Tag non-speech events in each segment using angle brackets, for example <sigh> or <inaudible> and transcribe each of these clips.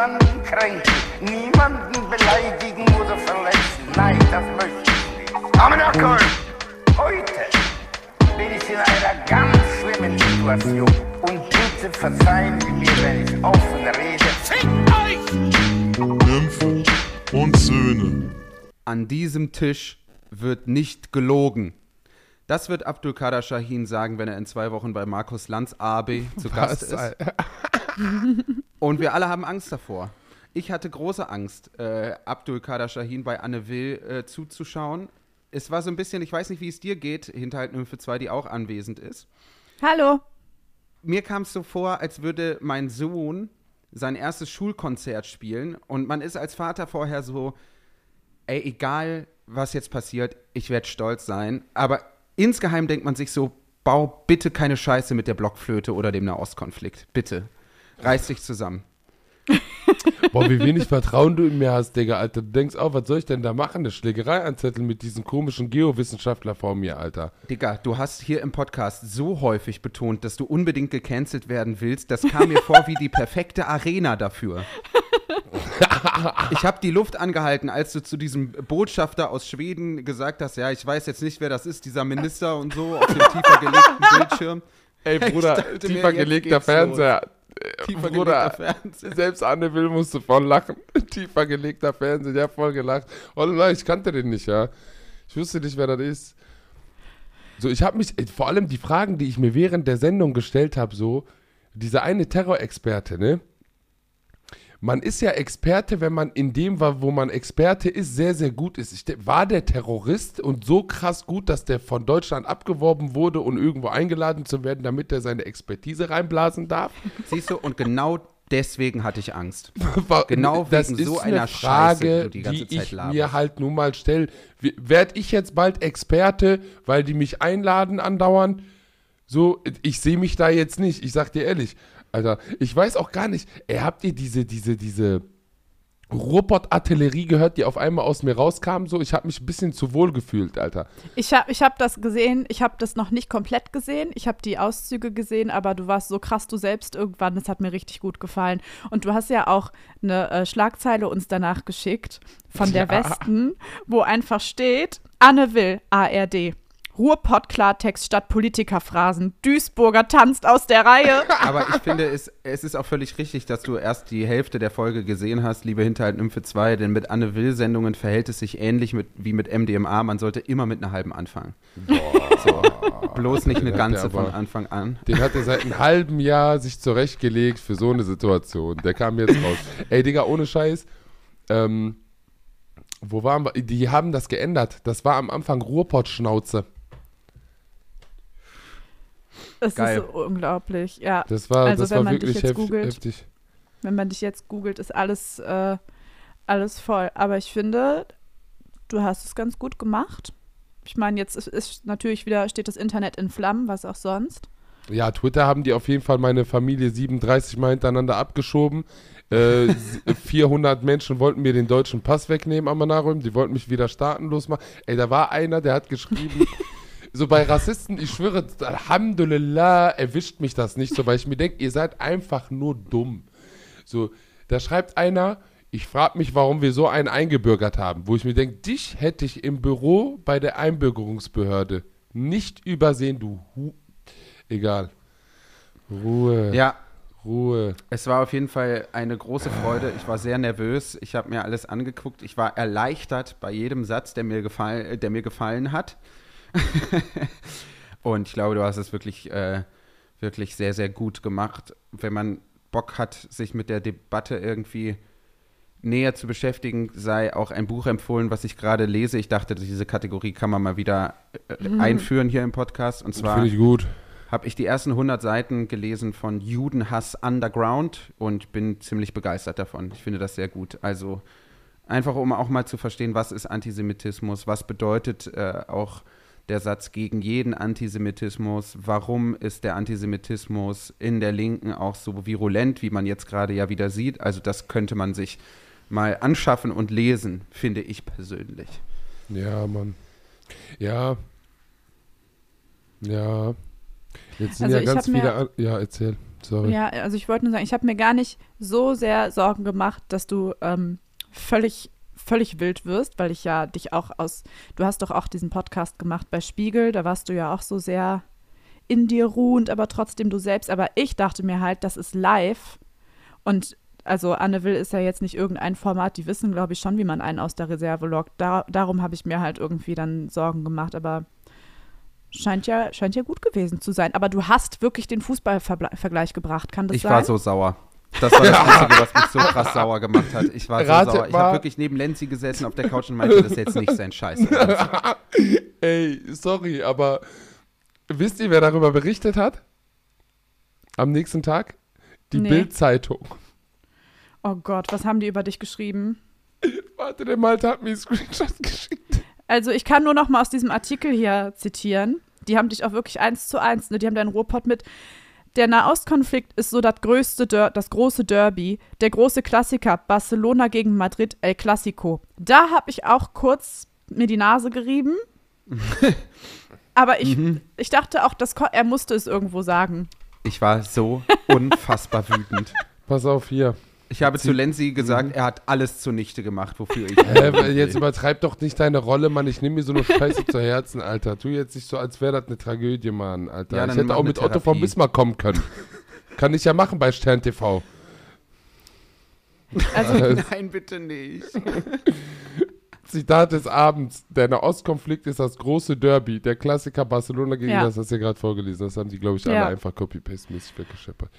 niemanden kränken, niemanden beleidigen oder verletzen. Nein, das möchte ich nicht. Aber Nockel, heute bin ich in einer ganz schlimmen Situation und bitte verzeihen Sie mir, wenn ich offen rede. Fick euch! Nymphen und Söhne. An diesem Tisch wird nicht gelogen. Das wird Abdul Kader Shahin sagen, wenn er in zwei Wochen bei Markus Lanz AB zu Gast ist. <laughs> <laughs> Und wir alle haben Angst davor. Ich hatte große Angst, äh, Abdul Kader Shahin bei Anne Will äh, zuzuschauen. Es war so ein bisschen, ich weiß nicht, wie es dir geht, Hinterhalt Nymphe 2, die auch anwesend ist. Hallo. Mir kam es so vor, als würde mein Sohn sein erstes Schulkonzert spielen und man ist als Vater vorher so, ey, egal was jetzt passiert, ich werde stolz sein. Aber insgeheim denkt man sich so, bau bitte keine Scheiße mit der Blockflöte oder dem Nahostkonflikt. Bitte. Reiß dich zusammen. <laughs> Boah, wie wenig Vertrauen du in mir hast, Digga, Alter. Du denkst auch, was soll ich denn da machen? Eine Schlägerei anzetteln mit diesem komischen Geowissenschaftler vor mir, Alter. Digga, du hast hier im Podcast so häufig betont, dass du unbedingt gecancelt werden willst. Das kam mir vor wie die perfekte Arena dafür. Ich habe die Luft angehalten, als du zu diesem Botschafter aus Schweden gesagt hast, ja, ich weiß jetzt nicht, wer das ist, dieser Minister und so auf dem tiefer gelegten Bildschirm. Ey, <laughs> Bruder, tiefer gelegter Fernseher. Äh, Tiefer Bruder, gelegter Fernseher. selbst Anne Will musste voll lachen. <laughs> tiefer gelegter Fernseher, der hat voll gelacht. Oh nein, ich kannte den nicht, ja. Ich wusste nicht, wer das ist. So, ich habe mich, ey, vor allem die Fragen, die ich mir während der Sendung gestellt habe, so, dieser eine Terrorexperte, ne? Man ist ja Experte, wenn man in dem war, wo man Experte ist, sehr, sehr gut ist. Ich, war der Terrorist und so krass gut, dass der von Deutschland abgeworben wurde und irgendwo eingeladen zu werden, damit er seine Expertise reinblasen darf? Siehst du, und genau deswegen hatte ich Angst. <laughs> Genau das wegen ist so eine einer Scheiße, Frage, die du die ganze Zeit ich laberst. mir halt nun mal stelle. Werde ich jetzt bald Experte, weil die mich einladen andauernd? So, ich sehe mich da jetzt nicht. Ich sag dir ehrlich, Alter, ich weiß auch gar nicht. Ey, habt ihr diese, diese, diese Ruhrpott-Artillerie gehört, die auf einmal aus mir rauskam? So, ich habe mich ein bisschen zu wohl gefühlt, Alter. Ich habe ich hab das gesehen, ich habe das noch nicht komplett gesehen. Ich habe die Auszüge gesehen, aber du warst so krass du selbst irgendwann. Das hat mir richtig gut gefallen. Und du hast ja auch eine äh, Schlagzeile uns danach geschickt von der Ja. Westen, wo einfach steht: Anne Will, ARD. Ruhrpott Klartext statt Politikerphrasen. Duisburger tanzt aus der Reihe. <laughs> Aber ich finde, es, es ist auch völlig richtig, dass du erst die Hälfte der Folge gesehen hast, liebe Hinterhalt Nymphe 2, denn mit Anne Will-Sendungen verhält es sich ähnlich mit, wie mit MDMA. Man sollte immer mit einer halben anfangen. So. Bloß nicht eine ganze von aber- Anfang an. Den hat er seit einem halben Jahr sich zurechtgelegt für so eine Situation. Der kam jetzt raus. Ey, Digga, ohne Scheiß. Ähm, wo waren wir? Die haben das geändert. Das war am Anfang Ruhrpott-Schnauze. Das Geil. ist so unglaublich. Ja, Das war, Also, das wenn war man dich wirklich jetzt hef googelt. heftig. wenn man dich jetzt googelt, ist alles, äh, alles voll. Aber ich finde, du hast es ganz gut gemacht. Ich meine, jetzt ist, ist natürlich wieder, steht das Internet in Flammen, was auch sonst. Ja, Twitter haben die auf jeden Fall meine Familie 37 Mal hintereinander abgeschoben. Äh, s- <laughs> 400 Menschen wollten mir den deutschen Pass wegnehmen am Manarüm. Die wollten mich wieder staatenlos machen. Ey, da war einer, der hat geschrieben, <laughs> so bei Rassisten, ich schwöre, Alhamdulillah erwischt mich das nicht so, weil ich mir denke, ihr seid einfach nur dumm. So, da schreibt einer, ich frage mich, warum wir so einen eingebürgert haben, wo ich mir denke, dich hätte ich im Büro bei der Einbürgerungsbehörde nicht übersehen, du Hu Egal. Ruhe. Ja, Ruhe. es war auf jeden Fall eine große Freude. Ich war sehr nervös. Ich habe mir alles angeguckt. Ich war erleichtert bei jedem Satz, der mir, gefall, der mir gefallen hat. <laughs> Und ich glaube, du hast es wirklich, äh, wirklich sehr, sehr gut gemacht. Wenn man Bock hat, sich mit der Debatte irgendwie näher zu beschäftigen, sei auch ein Buch empfohlen, was ich gerade lese. Ich dachte, diese Kategorie kann man mal wieder äh, einführen hier im Podcast. Und zwar habe ich die ersten 100 Seiten gelesen von Judenhass Underground und bin ziemlich begeistert davon. Ich finde das sehr gut. Also einfach, um auch mal zu verstehen, was ist Antisemitismus, was bedeutet äh, auch der Satz gegen jeden Antisemitismus, warum ist der Antisemitismus in der Linken auch so virulent, wie man jetzt gerade ja wieder sieht. Also das könnte man sich mal anschaffen und lesen, finde ich persönlich. Ja, Mann. Ja. Ja. Jetzt sind Also ja ganz viele. An ja, erzähl. Sorry. Ja, also ich wollte nur sagen, ich habe mir gar nicht so sehr Sorgen gemacht, dass du ähm, völlig, völlig wild wirst, weil ich ja dich auch aus, du hast doch auch diesen Podcast gemacht bei Spiegel, da warst du ja auch so sehr in dir ruhend, aber trotzdem du selbst. Aber ich dachte mir halt, das ist live und also Anne Will ist ja jetzt nicht irgendein Format, die wissen, glaube ich, schon, wie man einen aus der Reserve lockt. Da, darum habe ich mir halt irgendwie dann Sorgen gemacht, aber scheint ja, scheint ja gut gewesen zu sein. Aber du hast wirklich den Fußballvergleich gebracht, kann das Ich sein? war so sauer. Das war das Einzige, was mich so krass sauer gemacht hat. Ich war so Ratet sauer. Ich habe wirklich neben Lenzi gesessen auf der Couch und meinte, das ist jetzt nicht sein Scheiß. <laughs> Ey, sorry, aber wisst ihr, wer darüber berichtet hat? Am nächsten Tag? Die Nee. Bild-Zeitung. Oh Gott, was haben die über dich geschrieben? <laughs> Warte, der Malte hat mir einen Screenshot geschickt. Also ich kann nur noch mal aus diesem Artikel hier zitieren. Die haben dich auch wirklich eins zu eins, ne? Die haben deinen Ruhrpott mit. Der Nahostkonflikt ist so das größte, Der das große Derby, der große Klassiker Barcelona gegen Madrid, El Clasico. Da habe ich auch kurz mir die Nase gerieben. <laughs> Aber ich, ich dachte auch, das, ko- er musste es irgendwo sagen. Ich war so <laughs> unfassbar wütend. Pass auf hier. Ich habe zu Lenzi gesagt, er hat alles zunichte gemacht, wofür ich. <laughs> Äh, jetzt übertreib doch nicht deine Rolle, Mann. Ich nehme mir so eine Scheiße zu Herzen, Alter. Tu jetzt nicht so, als wäre das eine Tragödie, Mann, Alter. Ja, ich hätte auch mit Otto Therapie. von Bismarck kommen können. Kann ich ja machen bei Stern TV. Also <laughs> Nein, bitte nicht. Zitat des Abends. Der Nahostkonflikt ist das große Derby. Der Klassiker Barcelona gegen Ja. das hast du ja gerade vorgelesen. Das haben die, glaube ich, alle Ja. einfach copy-paste-mäßig weggescheppert.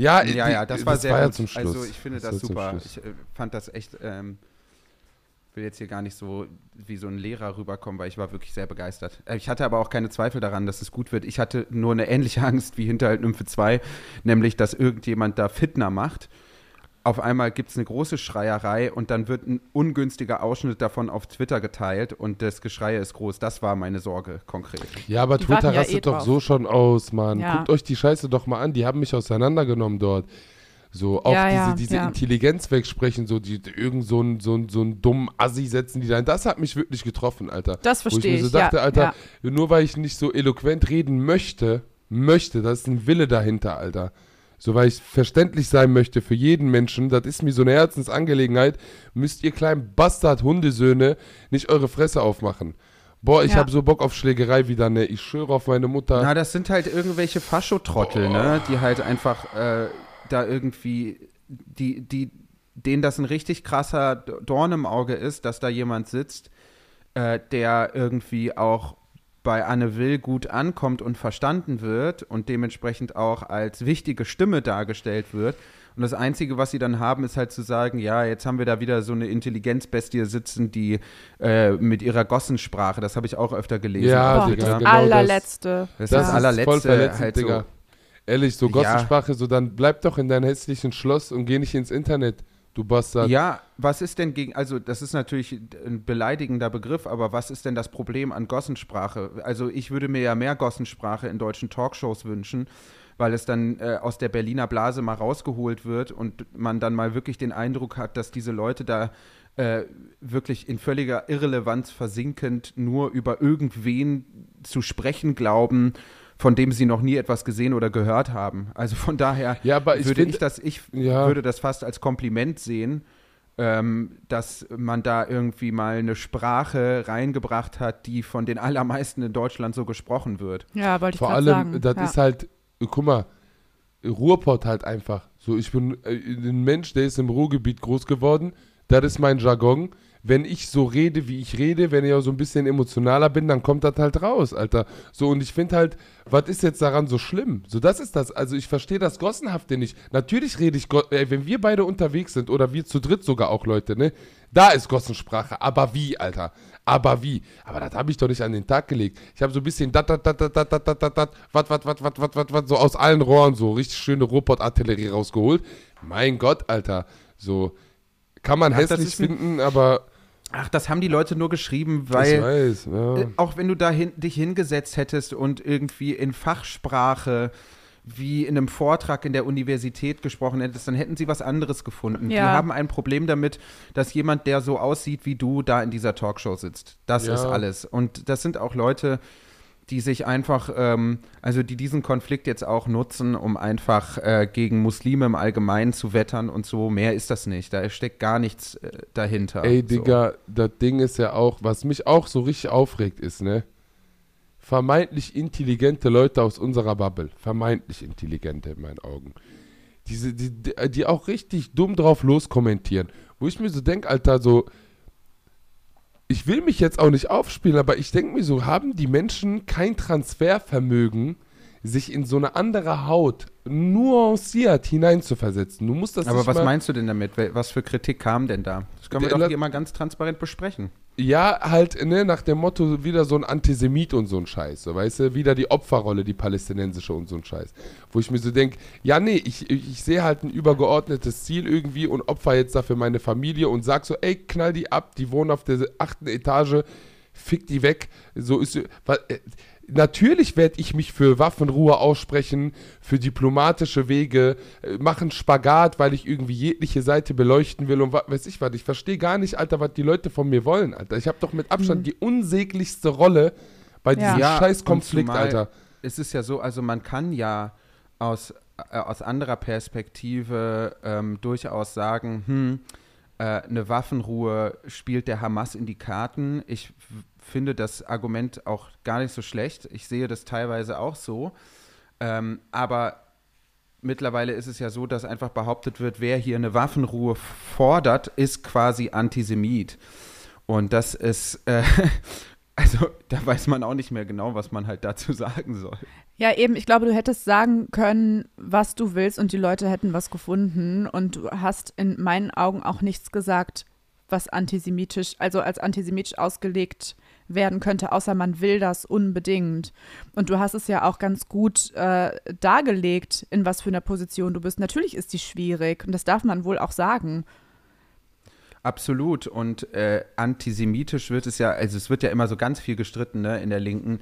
Ja, Ja, ja, das war sehr ja gut. zum Schluss. Also ich finde war das zum super. Ich äh, fand das echt, ähm, will jetzt hier gar nicht so wie so ein Lehrer rüberkommen, weil ich war wirklich sehr begeistert. Äh, Ich hatte aber auch keine Zweifel daran, dass es gut wird. Ich hatte nur eine ähnliche <laughs> Angst wie Hinterhalt Nymphe 2, nämlich, dass irgendjemand da Fitner macht. Auf einmal gibt es eine große Schreierei und dann wird ein ungünstiger Ausschnitt davon auf Twitter geteilt und das Geschrei ist groß. Das war meine Sorge konkret. Ja, aber Die Twitter warten ja rastet eh doch drauf. so schon aus, Mann. Ja. Guckt euch die Scheiße doch mal an. Die haben mich auseinandergenommen dort. So, auch Ja, diese, ja, diese ja. Intelligenz wegsprechen, so, die, irgend so einen so einen- so einen dummen Assi setzen die da. Das hat mich wirklich getroffen, Alter. Das Wo ich verstehe mir so ich, dachte, ja, Alter, nur weil ich nicht so eloquent reden möchte, möchte, da ist ein Wille dahinter, Alter. So, weil ich verständlich sein möchte für jeden Menschen, das ist mir so eine Herzensangelegenheit, müsst ihr kleinen Bastard-Hundesöhne nicht eure Fresse aufmachen. Boah, ich Ja. habe so Bock auf Schlägerei wieder, ne? Ich schwöre auf meine Mutter. Na, das sind halt irgendwelche Faschotrottel, ne? Die halt einfach äh, da irgendwie, die, die, denen das ein richtig krasser Dorn im Auge ist, dass da jemand sitzt, äh, der irgendwie auch bei Anne Will gut ankommt und verstanden wird und dementsprechend auch als wichtige Stimme dargestellt wird. Und das Einzige, was sie dann haben, ist halt zu sagen, ja, jetzt haben wir da wieder so eine Intelligenzbestie sitzen, die äh, mit ihrer Gossensprache, das habe ich auch öfter gelesen. Ja, Boah, Digga, das genau das. allerletzte. Das, Das ist das allerletzte voll verletzend, halt Digga. so. Ehrlich, so Ja. Gossensprache, so dann bleib doch in deinem hässlichen Schloss und geh nicht ins Internet, du Bastard. Ja, was ist denn gegen, also das ist natürlich ein beleidigender Begriff, aber was ist denn das Problem an Gossensprache? Also ich würde mir ja mehr Gossensprache in deutschen Talkshows wünschen, weil es dann äh, aus der Berliner Blase mal rausgeholt wird und man dann mal wirklich den Eindruck hat, dass diese Leute da äh, wirklich in völliger Irrelevanz versinkend nur über irgendwen zu sprechen glauben, von dem sie noch nie etwas gesehen oder gehört haben. Also von daher Ja, aber ich würde find- ich das, ich Ja. würde das fast als Kompliment sehen, ähm, dass man da irgendwie mal eine Sprache reingebracht hat, die von den allermeisten in Deutschland so gesprochen wird. Ja, wollte ich Vor allem, sagen. das ja. ist halt, guck mal, Ruhrpott halt einfach. So, ich bin äh, ein Mensch, der ist im Ruhrgebiet groß geworden. Das ist mein Jargon. Wenn ich so rede, wie ich rede, wenn ich auch so ein bisschen emotionaler bin, dann kommt das halt raus, Alter. So, und ich finde halt, was ist jetzt daran so schlimm? So, das ist das. Also, ich verstehe das Gossenhafte nicht. Natürlich rede ich, äh, wenn wir beide unterwegs sind oder wir zu dritt sogar auch Leute, ne? Da ist Gossensprache. Aber wie, Alter? Aber wie? Aber das habe ich doch nicht an den Tag gelegt. Ich habe so ein bisschen dat, dat, dat, dat, dat, dat, dat, dat, dat, wat, wat, wat, wat, wat, wat, wat, so aus allen Rohren so richtig schöne Ruhrpott-Artillerie rausgeholt. Mein Gott, Alter. So, kann man das hässlich finden, aber Ach, das haben die Leute nur geschrieben, ich weil weiß, ja. äh, auch wenn du da hin, dich hingesetzt hättest und irgendwie in Fachsprache wie in einem Vortrag in der Universität gesprochen hättest, dann hätten sie was anderes gefunden. Die Ja. haben ein Problem damit, dass jemand, der so aussieht wie du, da in dieser Talkshow sitzt. Das Ja. ist alles. Und das sind auch Leute, die sich einfach, ähm, also die diesen Konflikt jetzt auch nutzen, um einfach äh, gegen Muslime im Allgemeinen zu wettern und so. Mehr ist das nicht. Da steckt gar nichts äh, dahinter. Ey, so. Digga, das Ding ist ja auch, was mich auch so richtig aufregt, ist, ne? Vermeintlich intelligente Leute aus unserer Bubble. Vermeintlich intelligente in meinen Augen. Diese, die, die, die auch richtig dumm drauf loskommentieren. Wo ich mir so denke, Alter, so. Ich will mich jetzt auch nicht aufspielen, aber ich denke mir so, haben die Menschen kein Transfervermögen, sich in so eine andere Haut nuanciert hineinzuversetzen? Du musst das Aber was meinst du denn damit? Was für Kritik kam denn da? Das können wir doch hier mal ganz transparent besprechen. Ja, halt, ne, nach dem Motto wieder so ein Antisemit und so ein Scheiß, so, weißt du, wieder die Opferrolle, die palästinensische und so ein Scheiß. Wo ich mir so denke, ja, nee, ich, ich, sehe halt ein übergeordnetes Ziel irgendwie und opfer jetzt dafür meine Familie und sag so, ey, knall die ab, die wohnen auf der achten Etage, fick die weg. So ist, wa- äh, natürlich werde ich mich für Waffenruhe aussprechen, für diplomatische Wege, äh, machen Spagat, weil ich irgendwie jegliche Seite beleuchten will und was weiß ich was. Ich verstehe gar nicht, Alter, was die Leute von mir wollen, Alter. Ich habe doch mit Abstand die unsäglichste Rolle bei Ja. diesem Ja, scheiß und Konflikt, zumal- Alter. Es ist ja so, also man kann ja aus, äh, aus anderer Perspektive ähm, durchaus sagen, hm, äh, eine Waffenruhe spielt der Hamas in die Karten. Ich finde das Argument auch gar nicht so schlecht. Ich sehe das teilweise auch so. Ähm, aber mittlerweile ist es ja so, dass einfach behauptet wird, wer hier eine Waffenruhe fordert, ist quasi Antisemit. Und das ist, äh, <laughs> also da weiß man auch nicht mehr genau, was man halt dazu sagen soll. Ja, eben, ich glaube, du hättest sagen können, was du willst und die Leute hätten was gefunden und du hast in meinen Augen auch nichts gesagt, was antisemitisch, also als antisemitisch ausgelegt werden könnte, außer man will das unbedingt. Und du hast es ja auch ganz gut äh, dargelegt, in was für einer Position du bist. Natürlich ist die schwierig und das darf man wohl auch sagen. Absolut. Und äh, antisemitisch wird es ja, also es wird ja immer so ganz viel gestritten ne, in der Linken.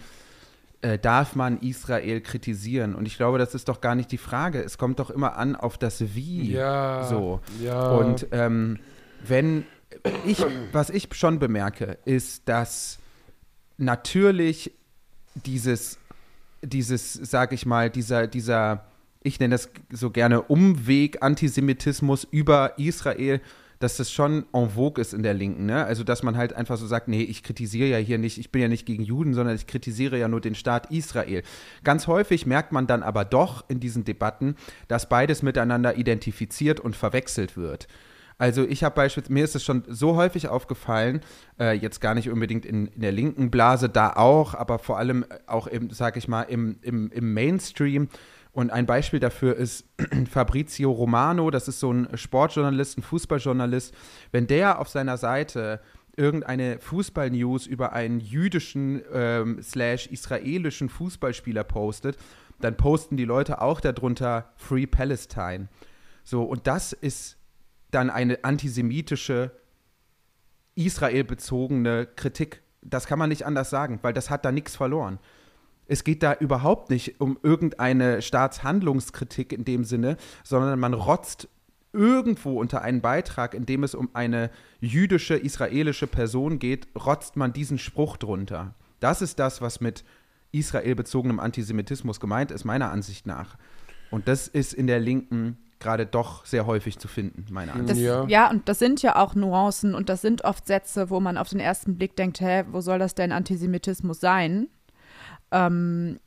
Äh, darf man Israel kritisieren? Und ich glaube, das ist doch gar nicht die Frage. Es kommt doch immer an auf das Wie. Ja. So. Ja. Und ähm, wenn ich, was ich schon bemerke, ist, dass natürlich dieses, dieses, sag ich mal, dieser, dieser, ich nenne das so gerne Umweg Antisemitismus über Israel, dass das schon en vogue ist in der Linken, ne? Also, dass man halt einfach so sagt, nee, ich kritisiere ja hier nicht, ich bin ja nicht gegen Juden, sondern ich kritisiere ja nur den Staat Israel. Ganz häufig merkt man dann aber doch in diesen Debatten, dass beides miteinander identifiziert und verwechselt wird. Also ich habe beispielsweise, mir ist es schon so häufig aufgefallen, äh, jetzt gar nicht unbedingt in, in der linken Blase, da auch, aber vor allem auch im, sag ich mal, im, im, im Mainstream. Und ein Beispiel dafür ist <clears throat> Fabrizio Romano, das ist so ein Sportjournalist, ein Fußballjournalist. Wenn der auf seiner Seite irgendeine Fußballnews über einen jüdischen ähm, slash israelischen Fußballspieler postet, dann posten die Leute auch darunter Free Palestine. So, und das ist dann eine antisemitische, israelbezogene Kritik. Das kann man nicht anders sagen, weil das hat da nichts verloren. Es geht da überhaupt nicht um irgendeine Staatshandlungskritik in dem Sinne, sondern man rotzt irgendwo unter einen Beitrag, in dem es um eine jüdische, israelische Person geht, rotzt man diesen Spruch drunter. Das ist das, was mit israelbezogenem Antisemitismus gemeint ist, meiner Ansicht nach. Und das ist in der Linken gerade doch sehr häufig zu finden, meiner Ansicht Ja. ja. und das sind ja auch Nuancen und das sind oft Sätze, wo man auf den ersten Blick denkt, hä, wo soll das denn Antisemitismus sein? Ähm,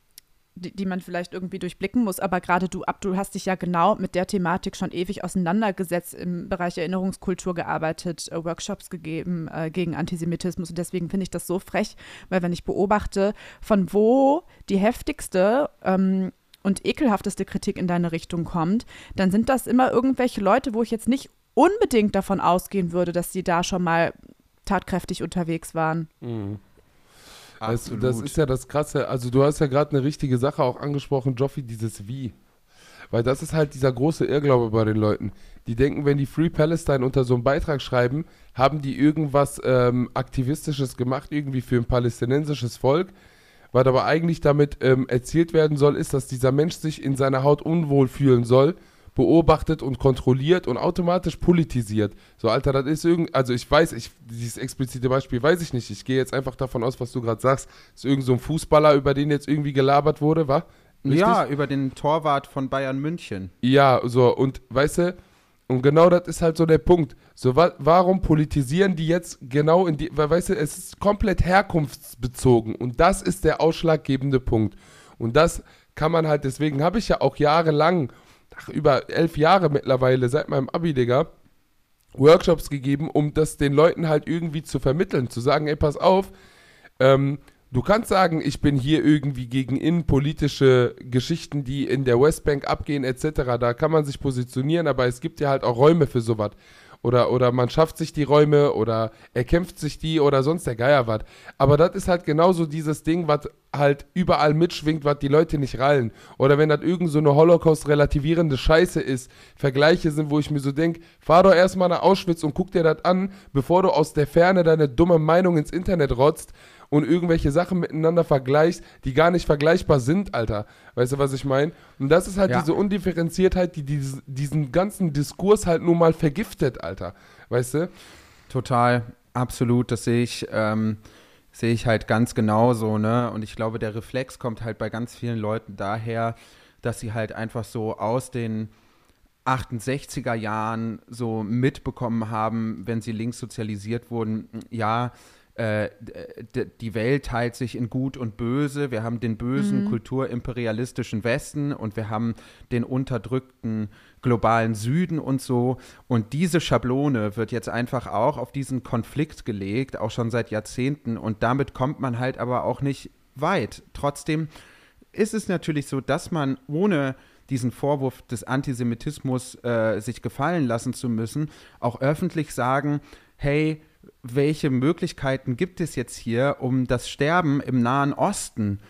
die, die man vielleicht irgendwie durchblicken muss. Aber gerade du, Abdul, hast dich ja genau mit der Thematik schon ewig auseinandergesetzt, im Bereich Erinnerungskultur gearbeitet, äh, Workshops gegeben äh, gegen Antisemitismus. Und deswegen finde ich das so frech, weil wenn ich beobachte, von wo die heftigste ähm, und ekelhafteste Kritik in deine Richtung kommt, dann sind das immer irgendwelche Leute, wo ich jetzt nicht unbedingt davon ausgehen würde, dass sie da schon mal tatkräftig unterwegs waren. Das, das ist ja das Krasse. Also du hast ja gerade eine richtige Sache auch angesprochen, Joffi, dieses Wie. Weil das ist halt dieser große Irrglaube bei den Leuten. Die denken, wenn die Free Palestine unter so einem Beitrag schreiben, haben die irgendwas ähm, Aktivistisches gemacht, irgendwie für ein palästinensisches Volk. Was aber eigentlich damit ähm, erzielt werden soll, ist, dass dieser Mensch sich in seiner Haut unwohl fühlen soll, beobachtet und kontrolliert und automatisch politisiert. So, Alter, das ist irgend, also ich weiß, ich, dieses explizite Beispiel weiß ich nicht. Ich gehe jetzt einfach davon aus, was du gerade sagst. Ist irgend so ein Fußballer, über den jetzt irgendwie gelabert wurde, wa? Richtig? Ja, über den Torwart von Bayern München. Ja, so, und weißt du, und genau das ist halt so der Punkt. So, wa warum politisieren die jetzt genau in die, weil weißt du, es ist komplett herkunftsbezogen und das ist der ausschlaggebende Punkt. Und das kann man halt, deswegen habe ich ja auch jahrelang, ach, über elf Jahre mittlerweile, seit meinem Abi, Digga, Workshops gegeben, um das den Leuten halt irgendwie zu vermitteln, zu sagen, ey, pass auf, ähm, Du kannst sagen, ich bin hier irgendwie gegen innenpolitische Geschichten, die in der Westbank abgehen, etc. Da kann man sich positionieren, aber es gibt ja halt auch Räume für sowas. Oder, oder man schafft sich die Räume oder erkämpft sich die oder sonst der Geier was. Aber das ist halt genauso dieses Ding, was halt überall mitschwingt, was die Leute nicht rallen. Oder wenn das irgend so eine Holocaust-relativierende Scheiße ist, Vergleiche sind, wo ich mir so denke, fahr doch erstmal nach Auschwitz und guck dir das an, bevor du aus der Ferne deine dumme Meinung ins Internet rotzt und irgendwelche Sachen miteinander vergleichst, die gar nicht vergleichbar sind, Alter. Weißt du, was ich meine? Und das ist halt Ja. diese Undifferenziertheit, die dies- diesen ganzen Diskurs halt nun mal vergiftet, Alter. Weißt du? Total, absolut. Das sehe ich, ähm, sehe ich halt ganz genauso, ne? Und ich glaube, der Reflex kommt halt bei ganz vielen Leuten daher, dass sie halt einfach so aus den 68er Jahren so mitbekommen haben, wenn sie links sozialisiert wurden, ja, äh, d- die Welt teilt sich in Gut und Böse. Wir haben den bösen kulturimperialistischen Westen und wir haben den unterdrückten globalen Süden und so. Und diese Schablone wird jetzt einfach auch auf diesen Konflikt gelegt, auch schon seit Jahrzehnten. Und damit kommt man halt aber auch nicht weit. Trotzdem ist es natürlich so, dass man ohne diesen Vorwurf des Antisemitismus äh, sich gefallen lassen zu müssen, auch öffentlich sagen, hey, welche Möglichkeiten gibt es jetzt hier, um das Sterben im Nahen Osten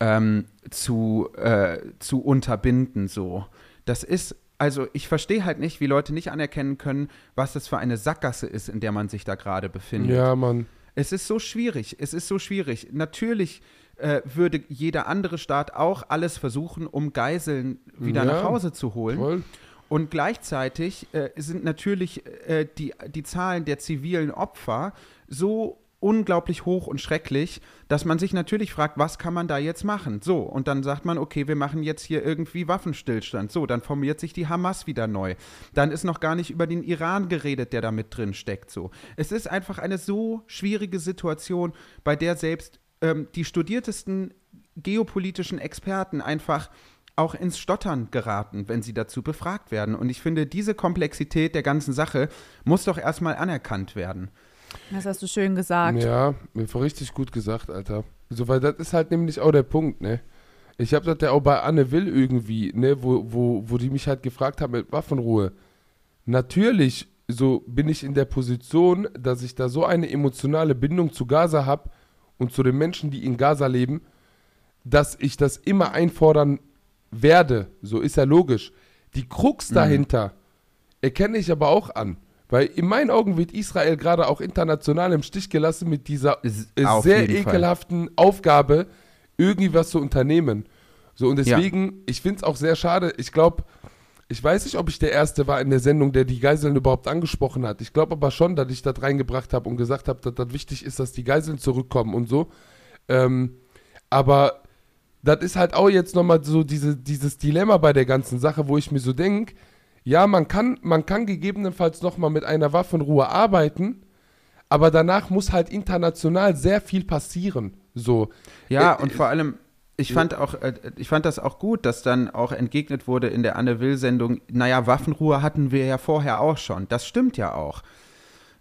ähm, zu, äh, zu unterbinden, so. Das ist, also ich verstehe halt nicht, wie Leute nicht anerkennen können, was das für eine Sackgasse ist, in der man sich da gerade befindet. Ja, Mann. Es ist so schwierig. Es ist so schwierig. Natürlich äh, würde jeder andere Staat auch alles versuchen, um Geiseln wieder Ja, nach Hause zu holen. Voll. Und gleichzeitig äh, sind natürlich äh, die, die Zahlen der zivilen Opfer so unglaublich hoch und schrecklich, dass man sich natürlich fragt, was kann man da jetzt machen? So, und dann sagt man, okay, wir machen jetzt hier irgendwie Waffenstillstand. So, dann formiert sich die Hamas wieder neu. Dann ist noch gar nicht über den Iran geredet, der da mit drin steckt. So, es ist einfach eine so schwierige Situation, bei der selbst ähm, die studiertesten geopolitischen Experten einfach auch ins Stottern geraten, wenn sie dazu befragt werden. Und ich finde, diese Komplexität der ganzen Sache muss doch erstmal anerkannt werden. Das hast du schön gesagt. Ja, mir war richtig gut gesagt, Alter. So, weil das ist halt nämlich auch der Punkt, ne? Ich habe das ja auch bei Anne Will irgendwie, ne, wo, wo, wo die mich halt gefragt haben mit Waffenruhe. Natürlich, so bin ich in der Position, dass ich da so eine emotionale Bindung zu Gaza habe und zu den Menschen, die in Gaza leben, dass ich das immer einfordern werde. So ist ja logisch. Die Krux dahinter erkenne ich aber auch an. Weil in meinen Augen wird Israel gerade auch international im Stich gelassen mit dieser Ist- sehr jeden Fall. ekelhaften Aufgabe, irgendwie was zu unternehmen. So, und deswegen, ich finde es auch sehr schade. Ich glaube, ich weiß nicht, ob ich der Erste war in der Sendung, der die Geiseln überhaupt angesprochen hat. Ich glaube aber schon, dass ich das reingebracht habe und gesagt habe, dass das wichtig ist, dass die Geiseln zurückkommen und so. Ähm, aber das ist halt auch jetzt nochmal so diese, dieses Dilemma bei der ganzen Sache, wo ich mir so denke, ja, man kann, man kann gegebenenfalls nochmal mit einer Waffenruhe arbeiten, aber danach muss halt international sehr viel passieren. So. Ja, Äh, und vor allem, ich fand auch, äh, ich fand das auch gut, dass dann auch entgegnet wurde in der Anne Will-Sendung, naja, Waffenruhe hatten wir ja vorher auch schon. Das stimmt ja auch.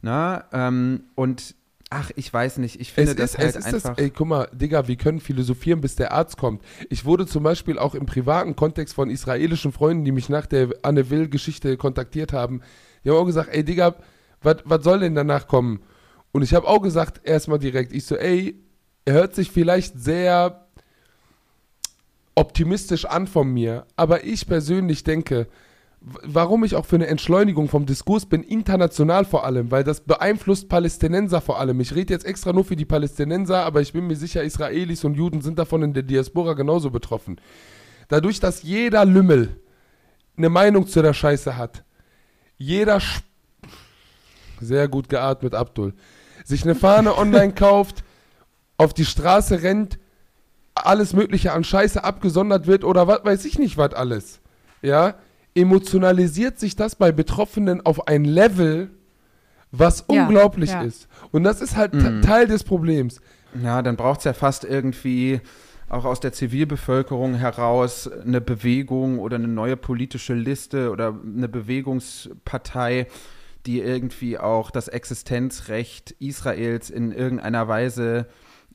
Na, ähm, und ach, ich weiß nicht, ich finde Es das ist, halt es ist einfach. das, ey, guck mal, Digga, wir können philosophieren, bis der Arzt kommt. Ich wurde zum Beispiel auch im privaten Kontext von israelischen Freunden, die mich nach der Anne Will-Geschichte kontaktiert haben, die haben auch gesagt, ey, Digga, was soll denn danach kommen? Und ich habe auch gesagt, erstmal direkt, ich so, ey, er hört sich vielleicht sehr optimistisch an von mir, aber ich persönlich denke, warum ich auch für eine Entschleunigung vom Diskurs bin, international vor allem, weil das beeinflusst Palästinenser vor allem. Ich rede jetzt extra nur für die Palästinenser, aber ich bin mir sicher, Israelis und Juden sind davon in der Diaspora genauso betroffen. Dadurch, dass jeder Lümmel eine Meinung zu der Scheiße hat, jeder Sch sehr gut geatmet, Abdul, sich eine Fahne online <laughs> kauft, auf die Straße rennt, alles Mögliche an Scheiße abgesondert wird oder was weiß ich nicht, was alles. Ja, emotionalisiert sich das bei Betroffenen auf ein Level, was Ja, unglaublich ja. ist. Und das ist halt Mhm. te- Teil des Problems. Ja, dann braucht es ja fast irgendwie auch aus der Zivilbevölkerung heraus eine Bewegung oder eine neue politische Liste oder eine Bewegungspartei, die irgendwie auch das Existenzrecht Israels in irgendeiner Weise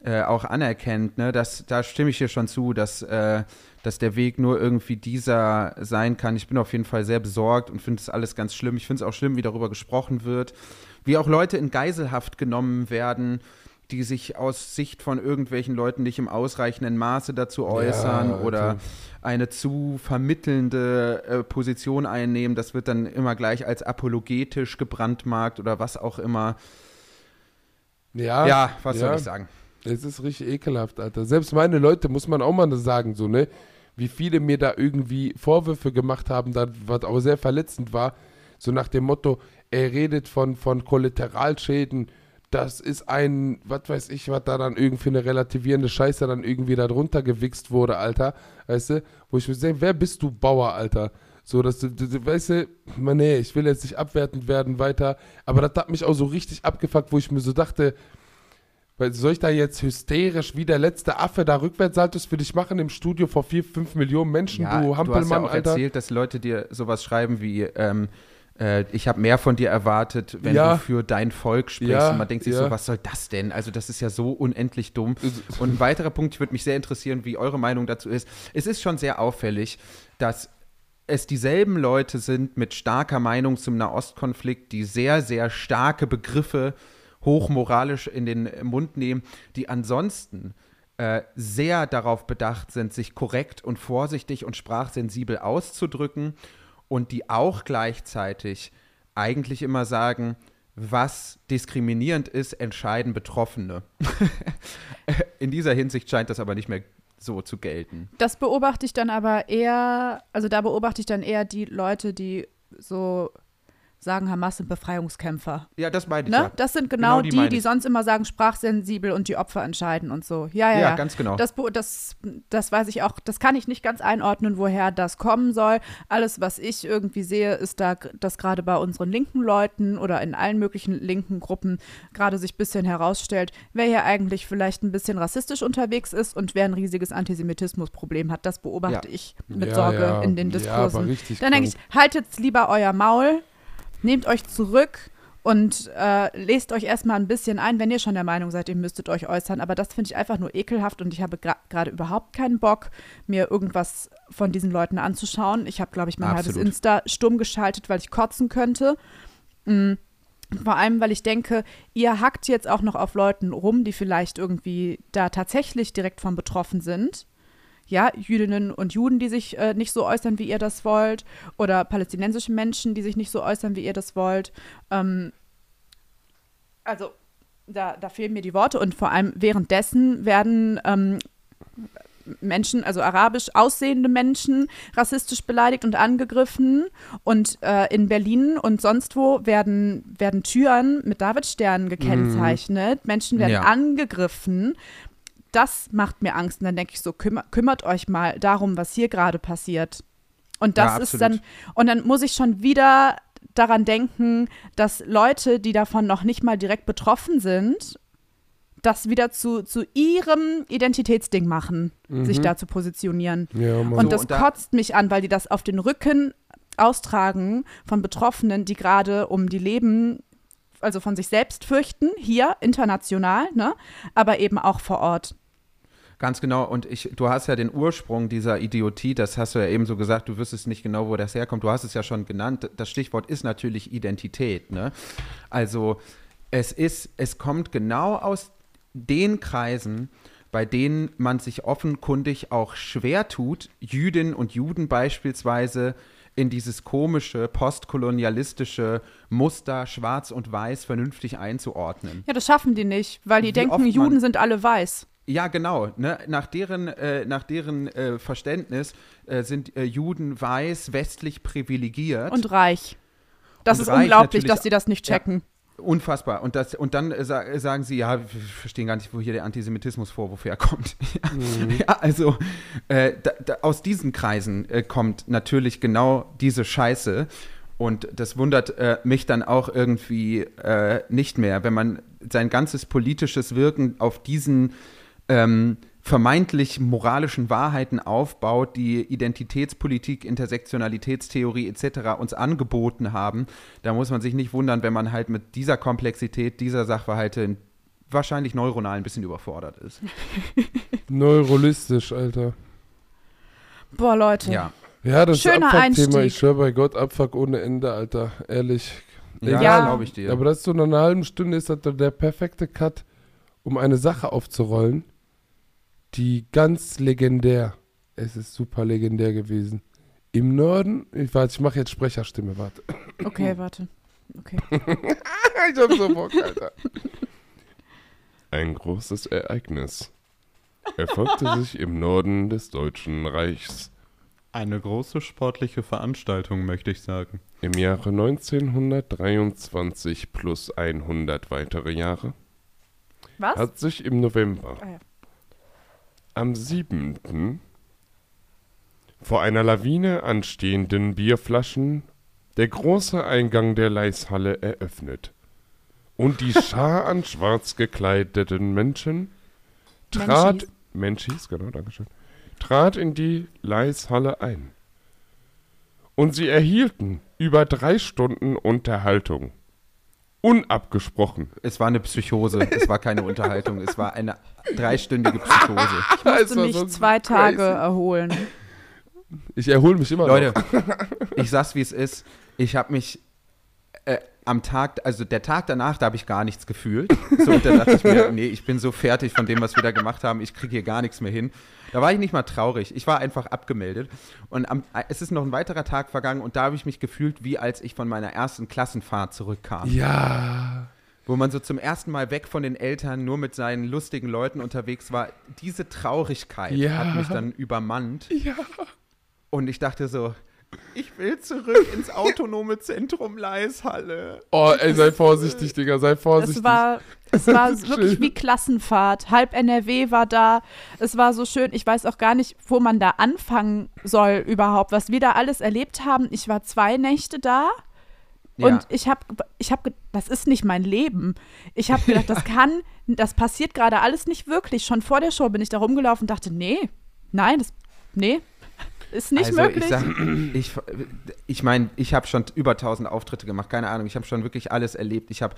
äh, auch anerkennt. Ne? Das, da stimme ich dir schon zu, dass, äh, dass der Weg nur irgendwie dieser sein kann. Ich bin auf jeden Fall sehr besorgt und finde es alles ganz schlimm. Ich finde es auch schlimm, wie darüber gesprochen wird, wie auch Leute in Geiselhaft genommen werden die sich aus Sicht von irgendwelchen Leuten nicht im ausreichenden Maße dazu äußern Alter. oder eine zu vermittelnde äh, Position einnehmen. Das wird dann immer gleich als apologetisch gebrandmarkt oder was auch immer. Ja, ja, was ja. soll ich sagen? Es ist richtig ekelhaft, Alter. Selbst meine Leute, muss man auch mal sagen, so, ne? Wie viele mir da irgendwie Vorwürfe gemacht haben, was auch sehr verletzend war. So nach dem Motto, er redet von, von Kollateralschäden. Das ist ein, was weiß ich, was da dann irgendwie eine relativierende Scheiße dann irgendwie da drunter gewichst wurde, Alter. Weißt du? Wo ich mir sage, wer bist du, Bauer, Alter? So, dass du, du, weißt du, man, nee, ich will jetzt nicht abwertend werden weiter. Aber das hat mich auch so richtig abgefuckt, wo ich mir so dachte, soll ich da jetzt hysterisch wie der letzte Affe da Rückwärtssaltos für dich machen im Studio vor vier, fünf Millionen Menschen, Ja, du du hast Hampelmann, ja auch Alter? erzählt, dass Leute dir sowas schreiben wie, ähm, äh, ich habe mehr von dir erwartet, wenn Ja. du für dein Volk sprichst. Ja, Und man denkt sich so, was soll das denn? Also das ist ja so unendlich dumm. Und ein weiterer Punkt, ich würde mich sehr interessieren, wie eure Meinung dazu ist. Es ist schon sehr auffällig, dass es dieselben Leute sind mit starker Meinung zum Nahostkonflikt, die sehr, sehr starke Begriffe hochmoralisch in den Mund nehmen, die ansonsten äh, sehr darauf bedacht sind, sich korrekt und vorsichtig und sprachsensibel auszudrücken und die auch gleichzeitig eigentlich immer sagen, was diskriminierend ist, entscheiden Betroffene. <laughs> In dieser Hinsicht scheint das aber nicht mehr so zu gelten. Das beobachte ich dann aber eher, also da beobachte ich dann eher die Leute, die so sagen, Hamas sind Befreiungskämpfer. Ja, das meine ich Ne? ja. Das sind genau, Genau die die, die, sonst immer sagen, sprachsensibel und die Opfer entscheiden und so. Ja, ja, Ja, ja. ganz genau. Das, das, das weiß ich auch, das kann ich nicht ganz einordnen, woher das kommen soll. Alles, was ich irgendwie sehe, ist da, dass gerade bei unseren linken Leuten oder in allen möglichen linken Gruppen gerade sich ein bisschen herausstellt, wer hier eigentlich vielleicht ein bisschen rassistisch unterwegs ist und wer ein riesiges Antisemitismusproblem hat. Das beobachte Ja. ich mit Ja, Sorge ja. in den Ja, Diskursen. aber richtig Dann denke ich, haltet lieber euer Maul, nehmt euch zurück und äh, lest euch erstmal ein bisschen ein, wenn ihr schon der Meinung seid, ihr müsstet euch äußern. Aber das finde ich einfach nur ekelhaft und ich habe gra- gerade überhaupt keinen Bock, mir irgendwas von diesen Leuten anzuschauen. Ich habe, glaube ich, mein halbes Absolut. Insta stumm geschaltet, weil ich kotzen könnte. Mm. Vor allem, weil ich denke, ihr hackt jetzt auch noch auf Leuten rum, die vielleicht irgendwie da tatsächlich direkt von betroffen sind ja, Jüdinnen und Juden, die sich äh, nicht so äußern, wie ihr das wollt, oder palästinensische Menschen, die sich nicht so äußern, wie ihr das wollt. Ähm, also, da, da fehlen mir die Worte und vor allem währenddessen werden ähm, Menschen, also arabisch aussehende Menschen, rassistisch beleidigt und angegriffen. Und äh, in Berlin und sonst wo werden, werden Türen mit Davidsternen gekennzeichnet. Menschen werden Ja. angegriffen. Das macht mir Angst. Und dann denke ich so, kümmer, kümmert euch mal darum, was hier gerade passiert. Und das Ja, ist dann, und dann muss ich schon wieder daran denken, dass Leute, die davon noch nicht mal direkt betroffen sind, das wieder zu, zu ihrem Identitätsding machen, sich da zu positionieren. Ja. Und So, das und da- kotzt mich an, weil die das auf den Rücken austragen von Betroffenen, die gerade um die Leben, also von sich selbst fürchten, hier international, ne, aber eben auch vor Ort. Ganz genau. Und ich, du hast ja den Ursprung dieser Idiotie, das hast du ja eben so gesagt, du wüsstest nicht genau, wo das herkommt. Du hast es ja schon genannt. Das Stichwort ist natürlich Identität. Ne? Also es ist, es kommt genau aus den Kreisen, bei denen man sich offenkundig auch schwer tut, Jüdinnen und Juden beispielsweise in dieses komische, postkolonialistische Muster schwarz und weiß vernünftig einzuordnen. Ja, das schaffen die nicht, weil die Wie denken, Juden sind alle weiß. Ja, genau. Ne? Nach deren, äh, nach deren äh, Verständnis äh, sind äh, Juden weiß, westlich privilegiert. Und reich. Das Und ist reich unglaublich, dass die das nicht Ja. checken. Unfassbar. Und, das, und dann äh, sa sagen sie, ja, wir verstehen gar nicht, wo hier der Antisemitismusvorwurf herkommt. <laughs> ja, also äh, da, da, aus diesen Kreisen äh, kommt natürlich genau diese Scheiße. Und das wundert äh, mich dann auch irgendwie äh, nicht mehr, wenn man sein ganzes politisches Wirken auf diesen ähm, vermeintlich moralischen Wahrheiten aufbaut, die Identitätspolitik, Intersektionalitätstheorie etc. uns angeboten haben, da muss man sich nicht wundern, wenn man halt mit dieser Komplexität dieser Sachverhalte wahrscheinlich neuronal ein bisschen überfordert ist. <laughs> Neurolistisch, Alter. Boah, Leute. Ja. Ja, das Schöner ist Abfuck-Thema. Einstieg. Ich schwöre bei Gott, Abfuck ohne Ende, Alter. Ehrlich. Ja, Ja. glaube ich dir. Aber das ist so in einer halben Stunde ist das der perfekte Cut, um eine Sache aufzurollen, die ganz legendär, es ist super legendär gewesen. Im Norden, ich warte, ich mache jetzt Sprecherstimme, warte. Okay, warte. Okay. <laughs> ich hab so Bock, Alter. Ein großes Ereignis erfolgte sich im Norden des Deutschen Reichs. Eine große sportliche Veranstaltung, möchte ich sagen. Im Jahre 1923 plus 100 weitere Jahre Was? hat sich im November Ah, ja. Am 7. vor einer Lawine an stehenden Bierflaschen der große Eingang der Leishalle eröffnet. Und die Schar an schwarz gekleideten Menschen trat, Menschis, genau, Dankeschön, trat in die Leishalle ein. Und sie erhielten über drei Stunden Unterhaltung. Unabgesprochen. Es war eine Psychose, es war keine Unterhaltung, es war eine dreistündige Psychose. Ich musste mich so zwei crazy. Tage erholen. Ich erhole mich immer Leute, noch. ich sag's wie es ist. Ich habe mich äh, am Tag, also der Tag danach, da habe ich gar nichts gefühlt. So, und da dachte ich mir, nee, ich bin so fertig von dem, was wir da gemacht haben. Ich kriege hier gar nichts mehr hin. Da war ich nicht mal traurig. Ich war einfach abgemeldet. Und am, es ist noch ein weiterer Tag vergangen und da habe ich mich gefühlt, wie als ich von meiner ersten Klassenfahrt zurückkam. Ja. Wo man so zum ersten Mal weg von den Eltern nur mit seinen lustigen Leuten unterwegs war. Diese Traurigkeit Ja. hat mich dann übermannt. Ja. Und ich dachte so, ich will zurück ins autonome Zentrum Leishalle. Oh, ey, sei vorsichtig, Digga, sei vorsichtig. Es war, es war wirklich schön. wie Klassenfahrt. Halb NRW war da. Es war so schön. Ich weiß auch gar nicht, wo man da anfangen soll überhaupt, was wir da alles erlebt haben. Ich war zwei Nächte da. Und ich habe, ich habe, das ist nicht mein Leben. Ich habe gedacht, das <laughs> kann, das passiert gerade alles nicht wirklich. Schon vor der Show bin ich da rumgelaufen und dachte, nee, nein, das, nee, ist nicht also möglich. ich sag, ich, ich meine, ich habe schon über 1000 Auftritte gemacht, keine Ahnung, ich habe schon wirklich alles erlebt. Ich habe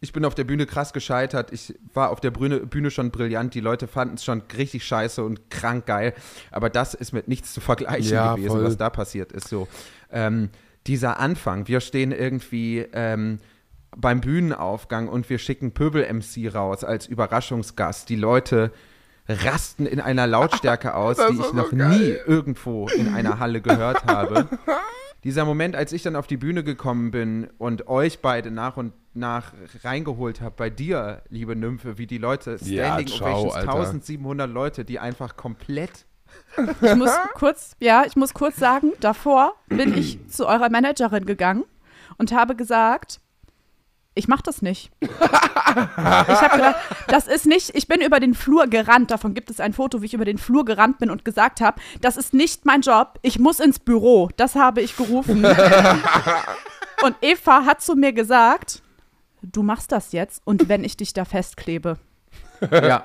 ich bin auf der Bühne krass gescheitert. Ich war auf der Bühne, Bühne schon brillant. Die Leute fanden es schon richtig scheiße und krank geil. Aber das ist mit nichts zu vergleichen Ja, gewesen, voll. was da passiert ist. So ähm, dieser Anfang. Wir stehen irgendwie ähm, beim Bühnenaufgang und wir schicken Pöbel-MC raus als Überraschungsgast. Die Leute rasten in einer Lautstärke <laughs> aus, Das die ich noch geil. nie irgendwo in einer Halle gehört habe. <laughs> Dieser Moment, als ich dann auf die Bühne gekommen bin und euch beide nach und nach reingeholt habe, bei dir, liebe Nymphe, wie die Leute, Ja, Standing ciao, Ovations, Alter. 1700 Leute, die einfach komplett <laughs> Ich muss kurz, ja, ich muss kurz sagen, davor bin ich zu eurer Managerin gegangen und habe gesagt, ich mache das nicht. <laughs> ich habe gedacht, das ist nicht, ich bin über den Flur gerannt, davon gibt es ein Foto, wie ich über den Flur gerannt bin und gesagt habe, das ist nicht mein Job, ich muss ins Büro. Das habe ich gerufen. <laughs> und Eva hat zu mir gesagt, du machst das jetzt und wenn ich dich da festklebe. Ja,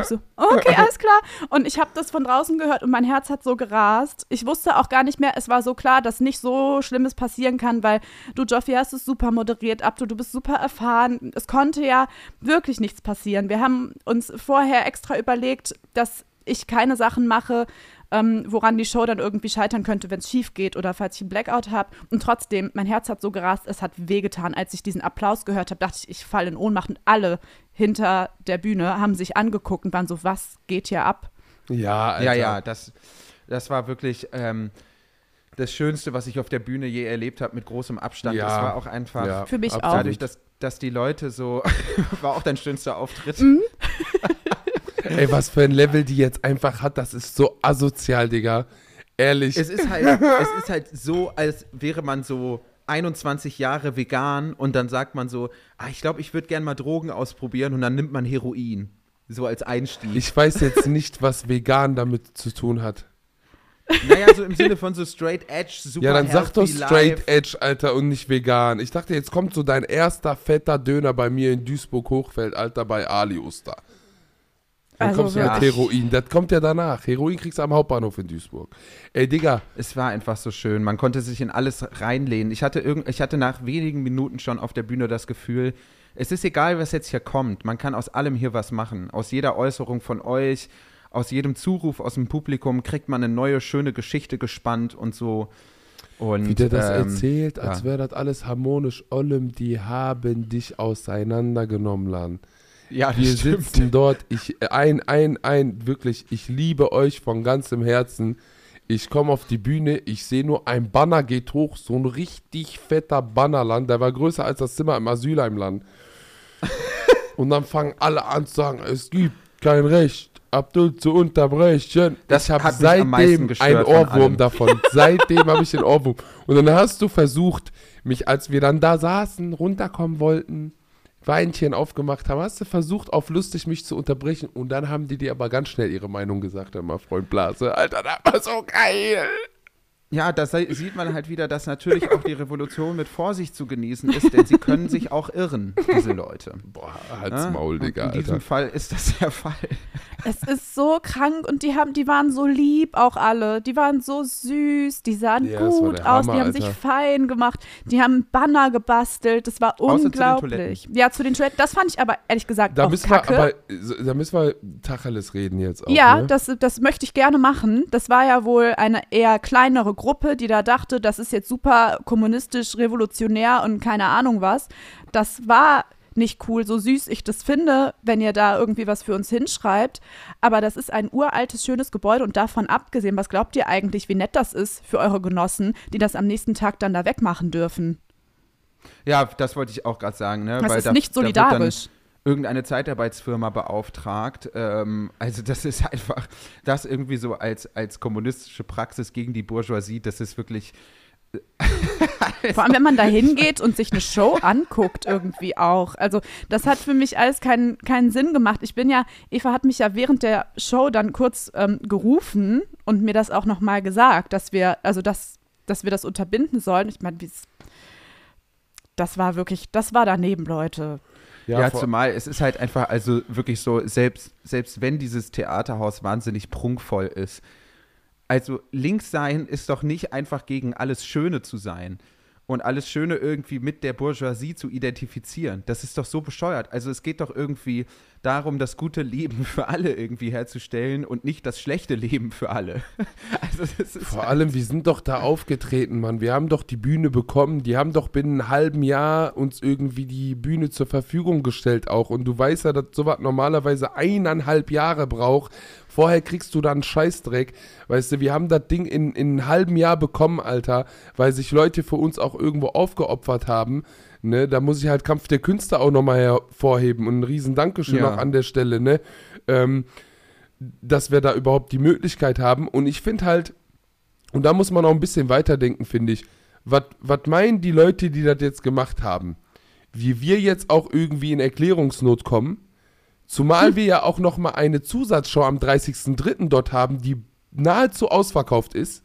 ich so, okay, alles klar. Und ich habe das von draußen gehört und mein Herz hat so gerast. Ich wusste auch gar nicht mehr, es war so klar, dass nicht so Schlimmes passieren kann, weil du, Joffi, hast es super moderiert, Abdu, du bist super erfahren. Es konnte ja wirklich nichts passieren. Wir haben uns vorher extra überlegt, dass ich keine Sachen mache, ähm, woran die Show dann irgendwie scheitern könnte, wenn es schief geht oder falls ich einen Blackout habe. Und trotzdem, mein Herz hat so gerast, es hat wehgetan. Als ich diesen Applaus gehört habe, dachte ich, ich falle in Ohnmacht. Und alle hinter der Bühne haben sich angeguckt und waren so, was geht hier ab? Ja, Alter. ja, ja, das, das war wirklich ähm, das Schönste, was ich auf der Bühne je erlebt habe, mit großem Abstand. Ja. Das war auch einfach Ja, Für mich auch. dadurch, dass, dass die Leute so, <laughs> war auch dein schönster Auftritt. <laughs> Ey, was für ein Level die jetzt einfach hat, das ist so asozial, Digga. Ehrlich. Es ist halt, es ist halt so, als wäre man so 21 Jahre vegan und dann sagt man so, ah, ich glaube, ich würde gerne mal Drogen ausprobieren und dann nimmt man Heroin. So als Einstieg. ich weiß jetzt nicht, was vegan damit zu tun hat. naja, so im Sinne von so straight edge, super Ja, dann sag doch straight life. edge, Alter, und nicht vegan. Ich dachte, jetzt kommt so dein erster fetter Döner bei mir in Duisburg-Hochfeld, Alter, bei Ali Uster. Dann Also kommst du mit. Heroin. Das kommt ja danach. Heroin kriegst du am Hauptbahnhof in Duisburg. Ey, Digga, Es war einfach so schön. Man konnte sich in alles reinlehnen. Ich hatte, irgend, ich hatte nach wenigen Minuten schon auf der Bühne das Gefühl, es ist egal, was jetzt hier kommt. Man kann aus allem hier was machen. Aus jeder Äußerung von euch, aus jedem Zuruf aus dem Publikum kriegt man eine neue, schöne Geschichte gespannt und so. Und, wie der das ähm, erzählt, als ja. wäre das alles harmonisch. Ollem, die haben dich auseinandergenommen, Lan. Ja, Wir sitzen dort. Ich, ein, ein, ein, wirklich, ich liebe euch von ganzem Herzen. Ich komme auf die Bühne, ich sehe nur, ein Banner geht hoch, so ein richtig fetter Bannerland, der war größer als das Zimmer im Asylheimland. <laughs> Und dann fangen alle an zu sagen, es gibt kein Recht, Abdul zu unterbrechen. Das ich habe seitdem einen Ohrwurm davon. <laughs> seitdem habe ich den Ohrwurm. Und dann hast du versucht, mich, als wir dann da saßen, runterkommen wollten, Weinchen aufgemacht haben, hast du versucht, auf lustig mich zu unterbrechen und dann haben die dir aber ganz schnell ihre Meinung gesagt, mal, Freund Blase. Alter, das war so geil. Ja, da sieht man halt wieder, dass natürlich auch die Revolution mit Vorsicht zu genießen ist, denn sie können sich auch irren, diese Leute. Boah, halt's Ne? Maul, Und Digga, In diesem Alter. Fall ist das der Fall. Es ist so krank und die haben, die waren so lieb auch alle. Die waren so süß, die sahen Ja, gut der aus, Hammer, die haben Alter. sich fein gemacht, die haben Banner gebastelt, das war Außer zu den unglaublich. ja, zu den Toiletten, das fand ich aber ehrlich gesagt Da auch müssen kacke. wir aber, da müssen wir Tacheles reden jetzt auch, ja, ne? das, das möchte ich gerne machen. Das war ja wohl eine eher kleinere Gruppe, die da dachte, das ist jetzt super kommunistisch, revolutionär und keine Ahnung was. Das war nicht cool, so süß ich das finde, wenn ihr da irgendwie was für uns hinschreibt. Aber das ist ein uraltes, schönes Gebäude und davon abgesehen, was glaubt ihr eigentlich, wie nett das ist für eure Genossen, die das am nächsten Tag dann da wegmachen dürfen? Ja, das wollte ich auch gerade sagen. Ne? Das Weil ist da- nicht solidarisch. Irgendeine Zeitarbeitsfirma beauftragt. Ähm, also das ist einfach, das irgendwie so als, als kommunistische Praxis gegen die Bourgeoisie, das ist wirklich, <laughs> Vor allem, wenn man da hingeht und sich eine Show anguckt, irgendwie auch. Also, das hat für mich alles keinen, keinen Sinn gemacht. Ich bin ja, Eva hat mich ja während der Show dann kurz ähm, gerufen und mir das auch nochmal gesagt, dass wir, also, dass, dass wir das unterbinden sollen. Ich meine, das war wirklich, das war daneben, Leute. Ja, vor- zumal es ist halt einfach, also wirklich so, selbst, selbst wenn dieses Theaterhaus wahnsinnig prunkvoll ist, also links sein ist doch nicht einfach gegen alles Schöne zu sein und alles Schöne irgendwie mit der Bourgeoisie zu identifizieren. Das ist doch so bescheuert. Also es geht doch irgendwie darum, das gute Leben für alle irgendwie herzustellen und nicht das schlechte Leben für alle. <laughs> Also das ist Vor allem, wir sind doch da aufgetreten, Mann. Wir haben doch die Bühne bekommen. Die haben doch binnen einem halben Jahr uns irgendwie die Bühne zur Verfügung gestellt auch. Und du weißt ja, dass sowas normalerweise eineinhalb Jahre braucht. Vorher kriegst du dann Scheißdreck. Weißt du, wir haben das Ding in, in einem halben Jahr bekommen, Alter, weil sich Leute für uns auch irgendwo aufgeopfert haben. Ne, da muss ich halt Kampf der Künste auch nochmal hervorheben und ein riesen Dankeschön Ja. auch an der Stelle, ne? Ähm, dass wir da überhaupt die Möglichkeit haben. Und ich finde halt, und da muss man auch ein bisschen weiterdenken, finde ich. Was meinen die Leute, die das jetzt gemacht haben? Wie wir jetzt auch irgendwie in Erklärungsnot kommen, zumal wir ja auch noch mal eine Zusatzshow am 30.03. dort haben, die nahezu ausverkauft ist.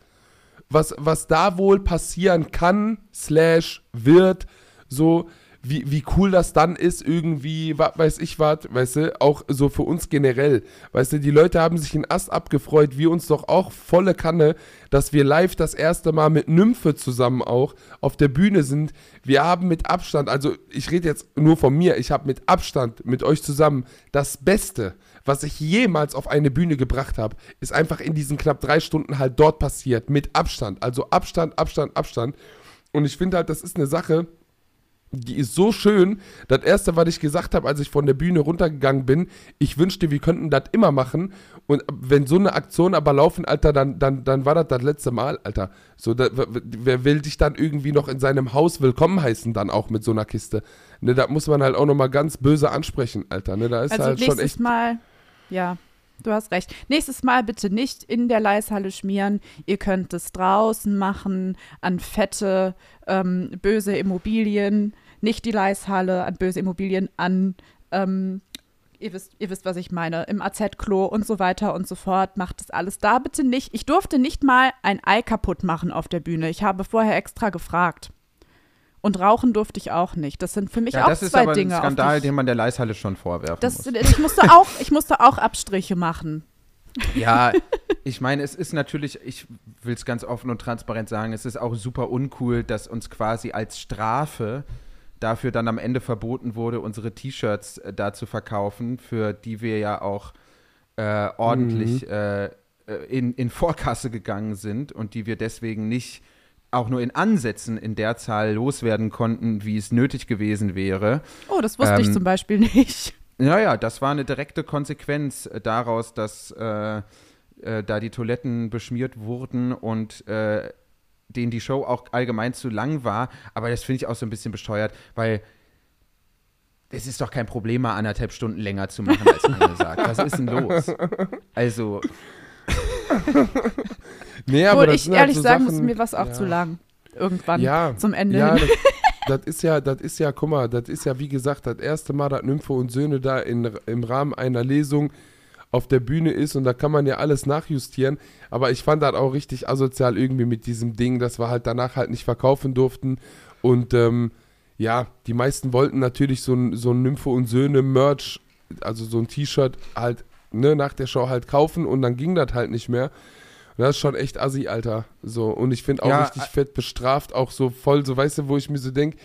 Was, was da wohl passieren kann, slash wird, so, wie, wie cool das dann ist, irgendwie, was weiß ich was, weißt du, auch so für uns generell. Weißt du, die Leute haben sich in Ast abgefreut, wir uns doch auch volle Kanne, dass wir live das erste Mal mit Nymphe zusammen auch auf der Bühne sind. Wir haben mit Abstand, also ich rede jetzt nur von mir, ich habe mit Abstand mit euch zusammen das Beste, was ich jemals auf eine Bühne gebracht habe, ist einfach in diesen knapp drei Stunden halt dort passiert. Mit Abstand. Also Abstand, Abstand, Abstand. Und ich finde halt, das ist eine Sache, die ist so schön. Das erste, was ich gesagt habe, als ich von der Bühne runtergegangen bin, ich wünschte, wir könnten das immer machen. Und wenn so eine Aktion aber laufen, Alter, dann, dann, dann war das das letzte Mal, Alter. So, da, wer will dich dann irgendwie noch in seinem Haus willkommen heißen, dann auch mit so einer Kiste? Ne, da muss man halt auch nochmal ganz böse ansprechen, Alter. Ne, da ist Also halt schon nächstes echt. Mal, ja. Du hast recht. Nächstes Mal bitte nicht in der Leishalle schmieren. Ihr könnt es draußen machen, an fette, ähm, böse Immobilien. Nicht die Leishalle, an böse Immobilien, an, ähm, ihr, wisst, ihr wisst, was ich meine, im AZ-Klo und so weiter und so fort. Macht das alles da bitte nicht. Ich durfte nicht mal ein Ei kaputt machen auf der Bühne. Ich habe vorher extra gefragt. Und rauchen durfte ich auch nicht. Das sind für mich Ja, auch das ist zwei Dinge. ein auf Skandal, die ich- den man der Leishalle schon vorwerfen das, muss. ich, musste auch, ich musste auch Abstriche machen. Ja, ich meine, es ist natürlich, ich will es ganz offen und transparent sagen, es ist auch super uncool, dass uns quasi als Strafe dafür dann am Ende verboten wurde, unsere T-Shirts äh, da zu verkaufen, für die wir ja auch äh, ordentlich äh, äh, in, in Vorkasse gegangen sind und die wir deswegen nicht auch nur in Ansätzen in der Zahl loswerden konnten, wie es nötig gewesen wäre. Oh, das wusste ich Ähm, zum Beispiel <laughs> nicht. Naja, das war eine direkte Konsequenz äh, daraus, dass äh, äh, da die Toiletten beschmiert wurden und äh, denen die Show auch allgemein zu lang war. Aber das finde ich auch so ein bisschen besteuert, weil es ist doch kein Problem, mal anderthalb Stunden länger zu machen als angesagt. <laughs> Was ist denn los? Also, <laughs> Nee, Obwohl das ich halt ehrlich so sagen Sachen- muss, mir war es auch ja. zu lang. Irgendwann Ja, zum Ende Ja, hin. das, <laughs> das ist ja, das ist ja, guck mal, das ist ja wie gesagt das erste Mal, dass Nympho und Söhne da in, im Rahmen einer Lesung auf der Bühne ist und da kann man ja alles nachjustieren. Aber ich fand das auch richtig asozial irgendwie mit diesem Ding, dass wir halt danach halt nicht verkaufen durften. Und ähm, ja, die meisten wollten natürlich so ein, so ein Nympho und Söhne Merch, also so ein T-Shirt halt ne, nach der Show halt kaufen und dann ging das halt nicht mehr. Und das ist schon echt assi, Alter. So, und ich finde auch Ja, richtig fett bestraft, auch so voll, so weißt du, wo ich mir so denke,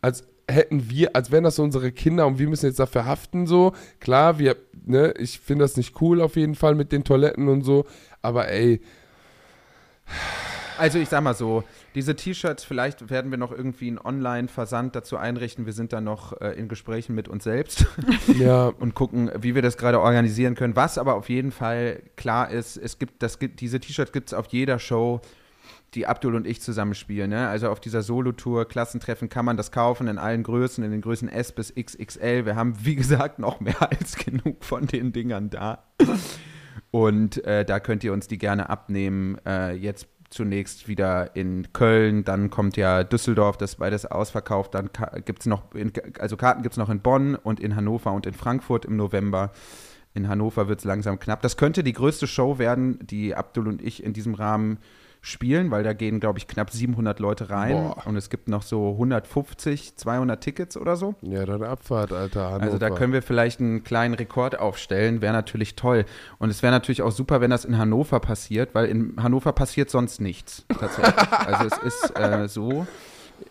als hätten wir, als wären das so unsere Kinder und wir müssen jetzt dafür haften, so. Klar, wir, ne, ich finde das nicht cool auf jeden Fall mit den Toiletten und so, aber ey, also ich sag mal so, diese T-Shirts, vielleicht werden wir noch irgendwie einen Online-Versand dazu einrichten. Wir sind da noch äh, in Gesprächen mit uns selbst. <laughs> ja, und gucken, wie wir das gerade organisieren können. Was aber auf jeden Fall klar ist, es gibt, das gibt diese T-Shirts gibt es auf jeder Show, die Abdul und ich zusammen spielen. Ne? Also auf dieser Solo-Tour, Klassentreffen kann man das kaufen in allen Größen, in den Größen S bis XXL. Wir haben, wie gesagt, noch mehr <laughs> als genug von den Dingern da. Und äh, da könnt ihr uns die gerne abnehmen. Äh, jetzt zunächst wieder in Köln, dann kommt ja Düsseldorf, das beides ausverkauft. Dann gibt es noch, in, also Karten gibt es noch in Bonn und in Hannover und in Frankfurt im November. In Hannover wird es langsam knapp. Das könnte die größte Show werden, die Abdul und ich in diesem Rahmen spielen, weil da gehen, glaube ich, knapp 700 Leute rein Boah. und es gibt noch so 150, 200 Tickets oder so. ja, dann Abfahrt, Alter. Hannover. Also da können wir vielleicht einen kleinen Rekord aufstellen, wäre natürlich toll. Und es wäre natürlich auch super, wenn das in Hannover passiert, weil in Hannover passiert sonst nichts tatsächlich. <laughs> also es ist äh, so,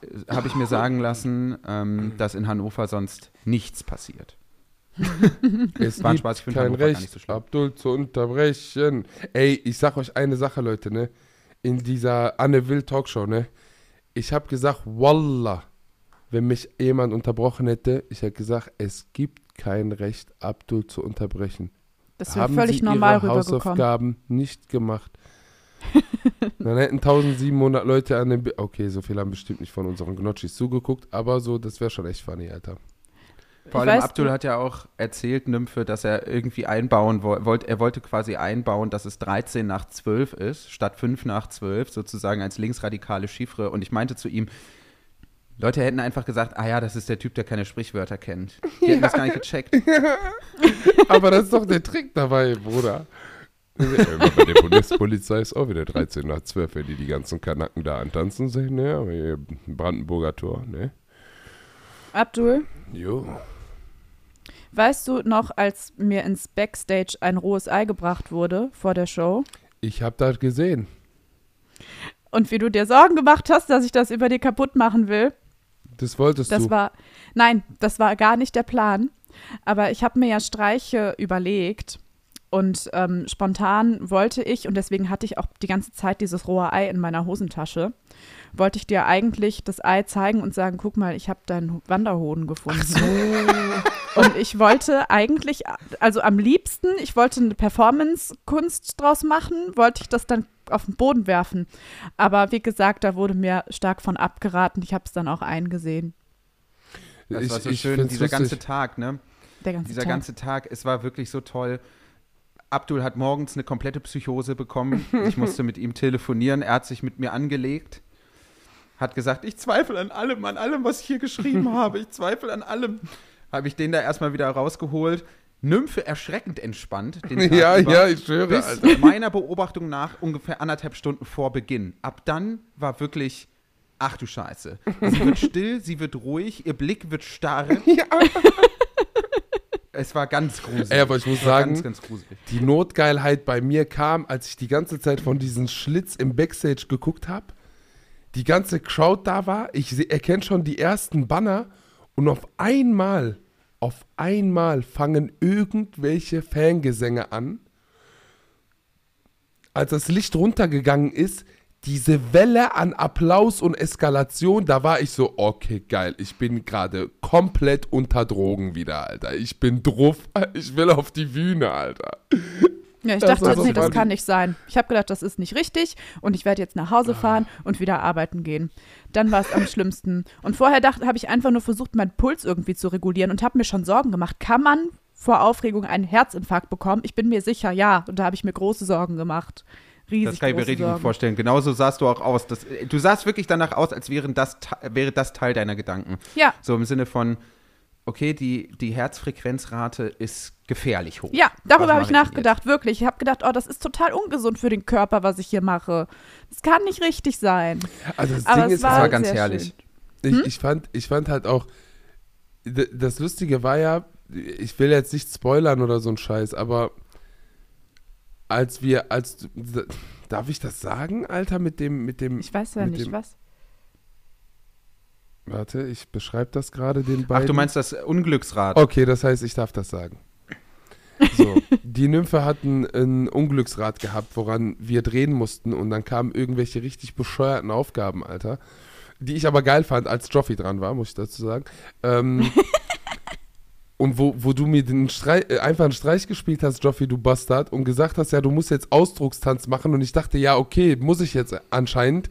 äh, habe ich mir sagen lassen, ähm, dass in Hannover sonst nichts passiert. <laughs> Es War Spaß, ich finde kein Hannover gar Recht, nicht so schlimm. Abdul zu unterbrechen. Ey, ich sag euch eine Sache, Leute, ne? In dieser Anne Will Talkshow, ne? Ich habe gesagt, Wallah, wenn mich jemand unterbrochen hätte, ich hätte gesagt, es gibt kein Recht, Abdul zu unterbrechen. Das wäre völlig Sie normal ihre. Hausaufgaben nicht gemacht. <laughs> Dann hätten 1700 Leute an dem. Bi okay, so viele haben bestimmt nicht von unseren Gnocchis zugeguckt, aber so, das wäre schon echt funny, Alter. Vor Ich allem weiß, Abdul du- hat ja auch erzählt, Nymphe, dass er irgendwie einbauen wollte, er wollte quasi einbauen, dass es 13 nach 12 ist, statt 5 nach 12, sozusagen als linksradikale Chiffre. Und ich meinte zu ihm, Leute hätten einfach gesagt, ah ja, das ist der Typ, der keine Sprichwörter kennt. Die hätten das gar nicht gecheckt. <laughs> Aber das ist doch der Trick dabei, Bruder. Bei der Bundespolizei ist auch wieder 13 nach 12, wenn die die ganzen Kanaken da antanzen sehen. Ne, aber hier Brandenburger Tor, ne? Abdul, Jo. Weißt du noch, als mir ins Backstage ein rohes Ei gebracht wurde vor der Show Ich habe das gesehen. und wie du dir Sorgen gemacht hast, dass ich das über dir kaputt machen will? Das wolltest Das du. war, nein, das war gar nicht der Plan. Aber ich habe mir ja Streiche überlegt und ähm, spontan wollte ich, und deswegen hatte ich auch die ganze Zeit dieses rohe Ei in meiner Hosentasche, wollte ich dir eigentlich das Ei zeigen und sagen, guck mal, ich habe deinen Wanderhoden gefunden. <laughs> Und ich wollte eigentlich, also am liebsten, ich wollte eine Performance-Kunst draus machen, wollte ich das dann auf den Boden werfen. Aber wie gesagt, da wurde mir stark von abgeraten. Ich habe es dann auch eingesehen. Das ich, war so schön, dieser lustig. ganze Tag, ne? Der ganze Dieser Tag. ganze Tag, es war wirklich so toll. Abdul hat morgens eine komplette Psychose bekommen. Ich <laughs> musste mit ihm telefonieren. Er hat sich mit mir angelegt. Hat gesagt, ich zweifle an allem, an allem, was ich hier geschrieben <laughs> habe. Ich zweifle an allem. Habe ich den da erstmal wieder rausgeholt. Nymphe erschreckend entspannt. <laughs> Ja, über, ja, ich schwöre, Bis Alter. meiner Beobachtung nach ungefähr anderthalb Stunden vor Beginn. Ab dann war wirklich, ach du Scheiße. Sie wird still, sie wird ruhig, ihr Blick wird starr. Es war ganz gruselig. Ey, aber ich muss sagen, ganz, ganz. Die Notgeilheit bei mir kam, als ich die ganze Zeit von diesem Schlitz im Backstage geguckt habe. Die ganze Crowd da war. Ich erkenne schon die ersten Banner und auf einmal, auf einmal fangen irgendwelche Fangesänge an. Als das Licht runtergegangen ist, diese Welle an Applaus und Eskalation, da war ich so, okay, geil, ich bin gerade komplett unter Drogen wieder, Alter. Ich bin druff, <laughs> ich will auf die Bühne, Alter. Ja, ich Das dachte, so nee, das kann nicht sein. Ich habe gedacht, das ist nicht richtig und ich werde jetzt nach Hause Ah. fahren und wieder arbeiten gehen. Dann war es am <laughs> schlimmsten. Und vorher dachte, habe ich einfach nur versucht, meinen Puls irgendwie zu regulieren und habe mir schon Sorgen gemacht. Kann man vor Aufregung einen Herzinfarkt bekommen? Ich bin mir sicher, ja. Und da habe ich mir große Sorgen gemacht. Riesig Das kann ich mir richtig gut vorstellen. Genauso sahst du auch aus. Das, du sahst wirklich danach aus, als wären das, wäre das Teil deiner Gedanken. Ja, So im Sinne von, okay, die, die Herzfrequenzrate ist gefährlich hoch. ja, darüber habe ich nachgedacht, wirklich. Ich habe gedacht, oh, das ist total ungesund für den Körper, was ich hier mache. Das kann nicht richtig sein. Also das Aber Ding es ist, war, war ganz sehr herrlich. schön. Ich, ich, fand, ich fand halt auch, das Lustige war ja, ich will jetzt nicht spoilern oder so ein Scheiß, aber als wir, als, darf ich das sagen, Alter, mit dem, mit dem, Ich weiß ja nicht, dem, was. Warte, ich beschreibe das gerade den beiden. Ach, du meinst das Unglücksrad. Okay, das heißt, ich darf das sagen. So, die Nymphe hatten ein Unglücksrad gehabt, woran wir drehen mussten und dann kamen irgendwelche richtig bescheuerten Aufgaben, Alter. Die ich aber geil fand, als Joffi dran war, muss ich dazu sagen. Ähm, <laughs> und wo, wo du mir den Streich, äh, einfach einen Streich gespielt hast, Joffi, du Bastard, und gesagt hast, ja, du musst jetzt Ausdruckstanz machen und ich dachte, ja, okay, muss ich jetzt anscheinend.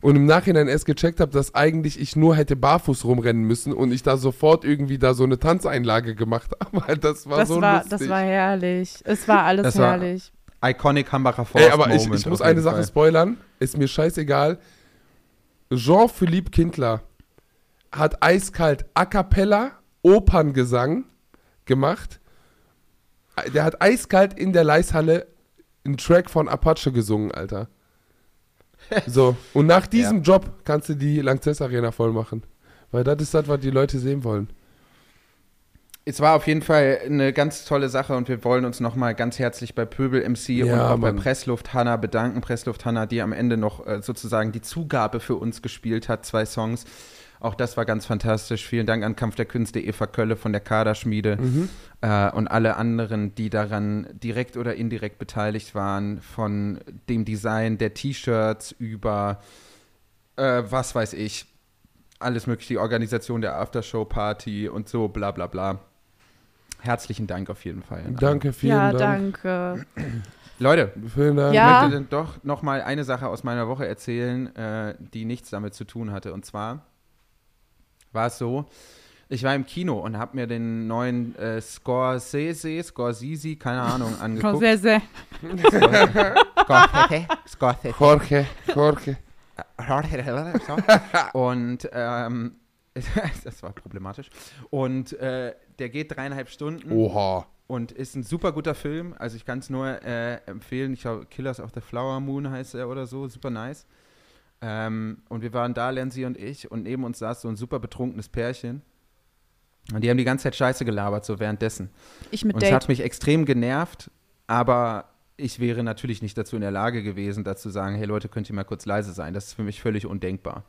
Und im Nachhinein erst gecheckt habe, dass eigentlich ich nur hätte barfuß rumrennen müssen und ich da sofort irgendwie da so eine Tanzeinlage gemacht <laughs> habe. weil Das war Das so war, lustig. das war herrlich. Es war alles Das war- herrlich. Iconic Hambacher Force Ey, aber ich, Moment ich muss eine Sache Fall. spoilern. Ist mir scheißegal. Jean-Philippe Kindler hat eiskalt A Cappella Operngesang gemacht. Der hat eiskalt in der Leishalle einen Track von Apache gesungen, Alter. <laughs> So, und nach diesem Job kannst du die Lanxess Arena voll machen. Weil das ist das, was die Leute sehen wollen. Es war auf jeden Fall eine ganz tolle Sache und wir wollen uns nochmal ganz herzlich bei Pöbel MC Ja, und auch bei Mann. Pressluft Hanna bedanken. Pressluft Hanna, die am Ende noch äh, sozusagen die Zugabe für uns gespielt hat, zwei Songs. Auch das war ganz fantastisch. Vielen Dank an Kampf der Künste Eva Kölle von der Kaderschmiede äh, und alle anderen, die daran direkt oder indirekt beteiligt waren, von dem Design der T-Shirts über äh, was weiß ich, alles mögliche, die Organisation der Aftershow-Party und so, bla bla bla. Herzlichen Dank auf jeden Fall. Danke, vielen Ja, Dank. danke. Leute, Vielen Dank. Ja. ich möchte dann doch noch mal eine Sache aus meiner Woche erzählen, äh, die nichts damit zu tun hatte. Und zwar war es so, ich war im Kino und habe mir den neuen äh, Scorsese, Scorsese, keine Ahnung, <laughs> angeguckt. Sehr. Scorsese, Scorsese. Jorge, Jorge. <laughs> Und ähm, <laughs> das war problematisch. Und äh, der geht dreieinhalb Stunden Oha. und ist ein super guter Film. Also ich kann es nur äh, empfehlen. Ich glaube, Killers of the Flower Moon heißt er oder so. Super nice. Ähm, und wir waren da, Lenzi und ich, und neben uns saß so ein super betrunkenes Pärchen. Und die haben die ganze Zeit Scheiße gelabert, so währenddessen. Ich mit Und es Date. hat mich extrem genervt, aber ich wäre natürlich nicht dazu in der Lage gewesen, dazu zu sagen, hey Leute, könnt ihr mal kurz leise sein. Das ist für mich völlig undenkbar.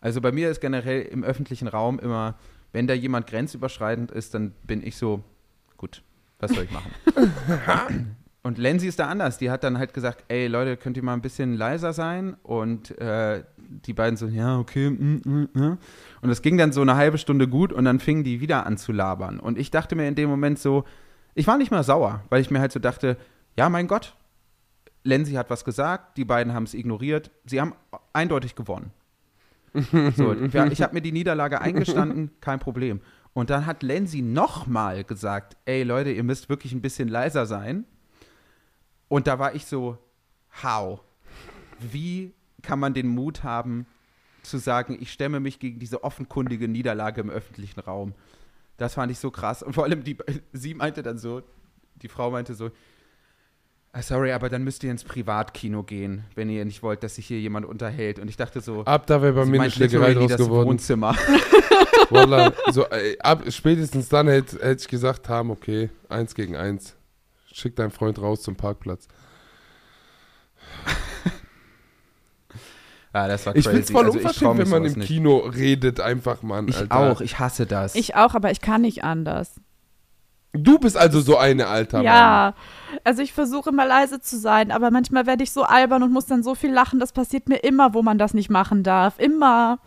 Also bei mir ist generell im öffentlichen Raum immer, wenn da jemand grenzüberschreitend ist, dann bin ich so, gut, was soll ich machen? <laughs> <clears throat> Und Lenzi ist da anders. Die hat dann halt gesagt, ey Leute, könnt ihr mal ein bisschen leiser sein? Und äh, die beiden so, ja, okay. Mm, mm, mm. Und es ging dann so eine halbe Stunde gut und dann fingen die wieder an zu labern. Und ich dachte mir in dem Moment so, ich war nicht mal sauer, weil ich mir halt so dachte, ja, mein Gott, Lenzi hat was gesagt, die beiden haben es ignoriert, sie haben eindeutig gewonnen. So, ich habe mir die Niederlage eingestanden, <laughs> kein Problem. Und dann hat Lenzi nochmal gesagt, ey Leute, ihr müsst wirklich ein bisschen leiser sein. Und da war ich so, how? Wie kann man den Mut haben, zu sagen, ich stemme mich gegen diese offenkundige Niederlage im öffentlichen Raum? Das fand ich so krass. Und vor allem, die, <laughs> sie meinte dann so, die Frau meinte so, "Ah, sorry, aber dann müsst ihr ins Privatkino gehen, wenn ihr nicht wollt, dass sich hier jemand unterhält. Und ich dachte so, Ab da wäre bei mir eine Schlägerei draus das geworden. Wohnzimmer. <laughs> Wallah, so, ab, spätestens dann hätte hätt ich gesagt haben, okay, eins gegen eins. Schick deinen Freund raus zum Parkplatz. Ah, das war Ich crazy. find's voll Also unverschämt, wenn man im nicht. Kino redet, einfach, Mann. Ich Alter. auch, ich hasse das. Ich auch, aber ich kann nicht anders. Du bist also so eine, Alter. Mann. Ja, also ich versuche immer leise zu sein, aber manchmal werde ich so albern und muss dann so viel lachen. Das passiert mir immer, wo man das nicht machen darf. Immer.